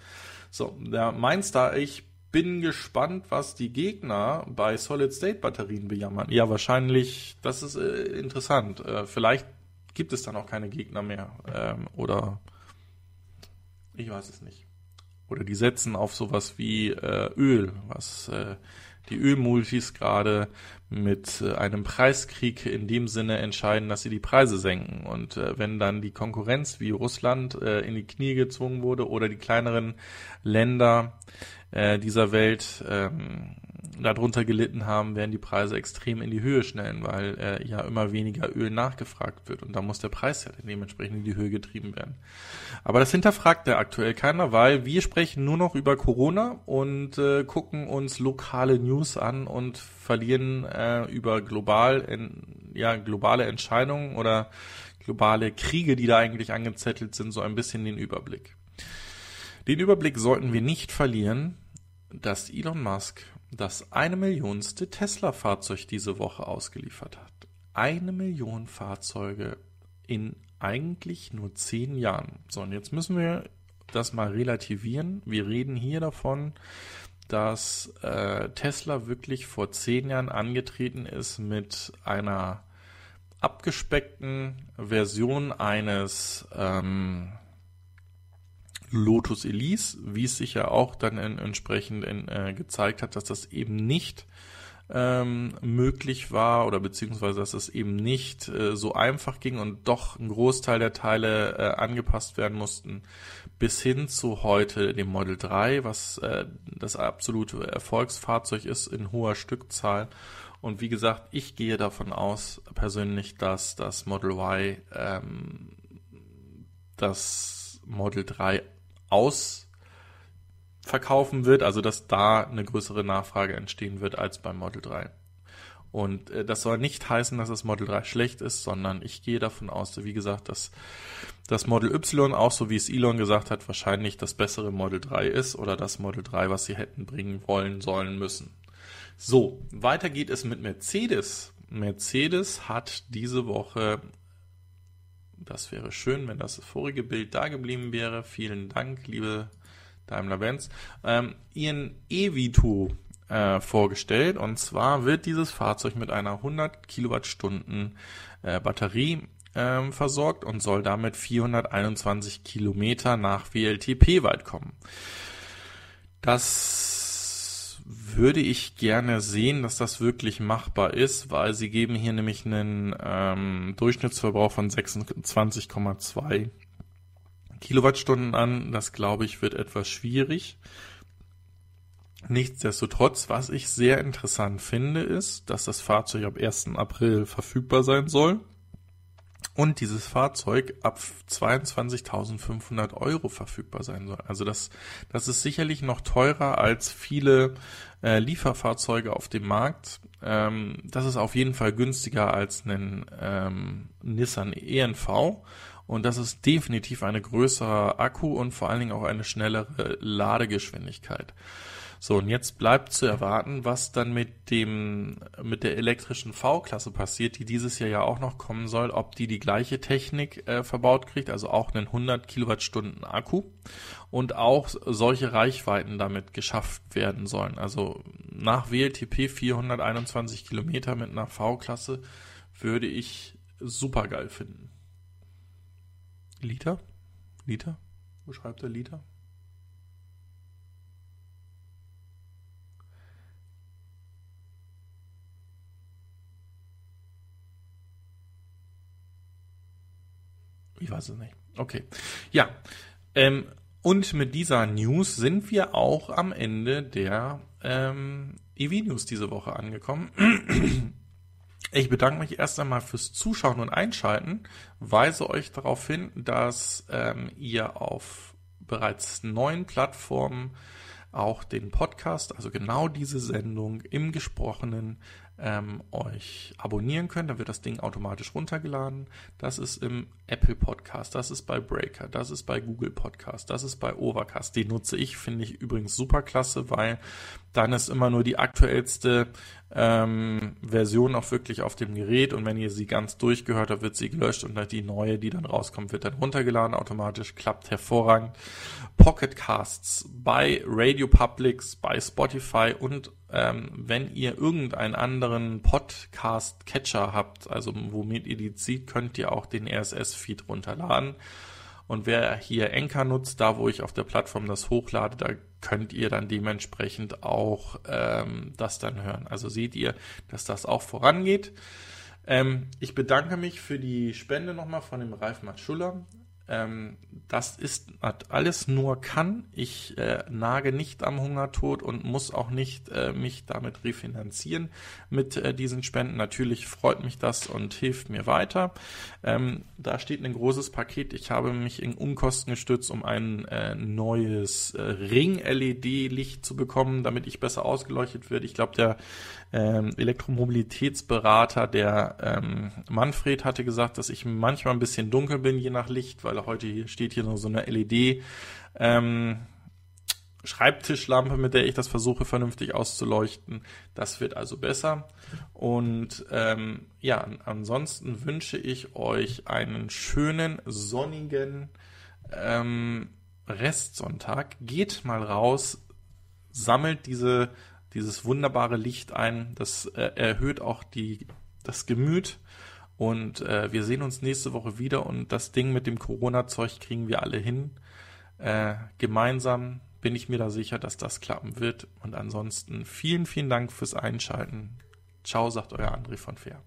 So, der Mainstar, ich bin gespannt, was die Gegner bei Solid-State-Batterien bejammern. Ja, wahrscheinlich, das ist äh, interessant. Äh, vielleicht gibt es dann auch keine Gegner mehr. Ähm, oder ich weiß es nicht. Oder die setzen auf sowas wie äh, Öl, was äh, die Ölmultis gerade mit äh, einem Preiskrieg in dem Sinne entscheiden, dass sie die Preise senken. Und äh, wenn dann die Konkurrenz wie Russland äh, in die Knie gezwungen wurde oder die kleineren Länder äh, dieser Welt ähm, darunter gelitten haben, werden die Preise extrem in die Höhe schnellen, weil äh, ja immer weniger Öl nachgefragt wird und da muss der Preis ja dementsprechend in die Höhe getrieben werden. Aber das hinterfragt ja aktuell keiner, weil wir sprechen nur noch über Corona und äh, gucken uns lokale News an und verlieren äh, über global in, ja globale Entscheidungen oder globale Kriege, die da eigentlich angezettelt sind, so ein bisschen den Überblick. Den Überblick sollten wir nicht verlieren, dass Elon Musk das eine Millionste Tesla-Fahrzeug diese Woche ausgeliefert hat. Eine Million Fahrzeuge in eigentlich nur zehn Jahren. So, und jetzt müssen wir das mal relativieren. Wir reden hier davon, dass äh, Tesla wirklich vor zehn Jahren angetreten ist mit einer abgespeckten Version eines ähm, Lotus Elise, wie es sich ja auch dann in, entsprechend in, äh, gezeigt hat, dass das eben nicht ähm, möglich war oder beziehungsweise dass es eben nicht äh, so einfach ging und doch ein Großteil der Teile äh, angepasst werden mussten, bis hin zu heute dem Model 3, was äh, das absolute Erfolgsfahrzeug ist in hoher Stückzahl. Und wie gesagt, ich gehe davon aus persönlich, dass das Model Y ähm, das Model 3 ausverkaufen wird, also dass da eine größere Nachfrage entstehen wird als beim Model 3. Und äh, das soll nicht heißen, dass das Model 3 schlecht ist, sondern ich gehe davon aus, wie gesagt, dass das Model Y auch, so wie es Elon gesagt hat, wahrscheinlich das bessere Model 3 ist oder das Model 3, was sie hätten bringen wollen, sollen, müssen. So, weiter geht es mit Mercedes. Mercedes hat diese Woche, das wäre schön, wenn das vorige Bild da geblieben wäre. Vielen Dank, liebe Daimler-Benz, ähm, ihren E-Vito äh, vorgestellt. Und zwar wird dieses Fahrzeug mit einer 100 Kilowattstunden äh, Batterie ähm, versorgt und soll damit 421 Kilometer nach WLTP weit kommen. Das würde ich gerne sehen, dass das wirklich machbar ist, weil sie geben hier nämlich einen ähm, Durchschnittsverbrauch von 26,2 Kilowattstunden an. Das glaube ich wird etwas schwierig. Nichtsdestotrotz, was ich sehr interessant finde, ist, dass das Fahrzeug ab 1. April verfügbar sein soll und dieses Fahrzeug ab 22.500 Euro verfügbar sein soll. Also das, das ist sicherlich noch teurer als viele äh, Lieferfahrzeuge auf dem Markt. Ähm, das ist auf jeden Fall günstiger als ein ähm, Nissan ENV. Und das ist definitiv eine größere Akku und vor allen Dingen auch eine schnellere Ladegeschwindigkeit. So, und jetzt bleibt zu erwarten, was dann mit dem, mit der elektrischen V-Klasse passiert, die dieses Jahr ja auch noch kommen soll, ob die die gleiche Technik äh, verbaut kriegt, also auch einen 100 Kilowattstunden Akku und auch solche Reichweiten damit geschafft werden sollen. Also nach WLTP 421 Kilometer mit einer V-Klasse würde ich super geil finden. Liter? Liter? Wo schreibt er Liter? Ich weiß es nicht. Okay. Ja. Ähm, und mit dieser News sind wir auch am Ende der ähm, EV-News diese Woche angekommen. *clears throat* Ich bedanke mich erst einmal fürs Zuschauen und Einschalten, weise euch darauf hin, dass ähm, ihr auf bereits neuen Plattformen auch den Podcast, also genau diese Sendung im Gesprochenen ähm, euch abonnieren könnt. Dann wird das Ding automatisch runtergeladen. Das ist im Apple Podcast, das ist bei Breaker, das ist bei Google Podcast, das ist bei Overcast. Die nutze ich, finde ich übrigens super klasse, weil dann ist immer nur die aktuellste ähm, Version auch wirklich auf dem Gerät und wenn ihr sie ganz durchgehört habt, wird sie gelöscht und die neue, die dann rauskommt, wird dann runtergeladen automatisch, klappt hervorragend. Pocket Casts bei Radio Publics, bei Spotify und ähm, wenn ihr irgendeinen anderen Podcast-Catcher habt, also womit ihr die zieht, könnt ihr auch den RSS-Feed runterladen. Und wer hier Enker nutzt, da wo ich auf der Plattform das hochlade, da könnt ihr dann dementsprechend auch ähm, das dann hören. Also seht ihr, dass das auch vorangeht. Ähm, ich bedanke mich für die Spende nochmal von dem Ralf Matschuller. Ähm, das ist alles nur kann. Ich äh, nage nicht am Hungertod und muss auch nicht äh, mich damit refinanzieren mit äh, diesen Spenden. Natürlich freut mich das und hilft mir weiter. Ähm, da steht ein großes Paket. Ich habe mich in Unkosten gestützt, um ein äh, neues äh, Ring-LED-Licht zu bekommen, damit ich besser ausgeleuchtet werde. Ich glaube, der ähm, Elektromobilitätsberater, der ähm, Manfred, hatte gesagt, dass ich manchmal ein bisschen dunkel bin, je nach Licht, weil heute hier steht hier nur so eine LED. Ähm, Schreibtischlampe, mit der ich das versuche vernünftig auszuleuchten. Das wird also besser. Und ähm, ja, ansonsten wünsche ich euch einen schönen, sonnigen ähm, Restsonntag. Geht mal raus, sammelt diese dieses wunderbare Licht ein. Das äh, erhöht auch die, das Gemüt. Und äh, wir sehen uns nächste Woche wieder und das Ding mit dem Corona-Zeug kriegen wir alle hin. Äh, gemeinsam bin ich mir da sicher, dass das klappen wird. Und ansonsten vielen, vielen Dank fürs Einschalten. Ciao, sagt euer André von Fair.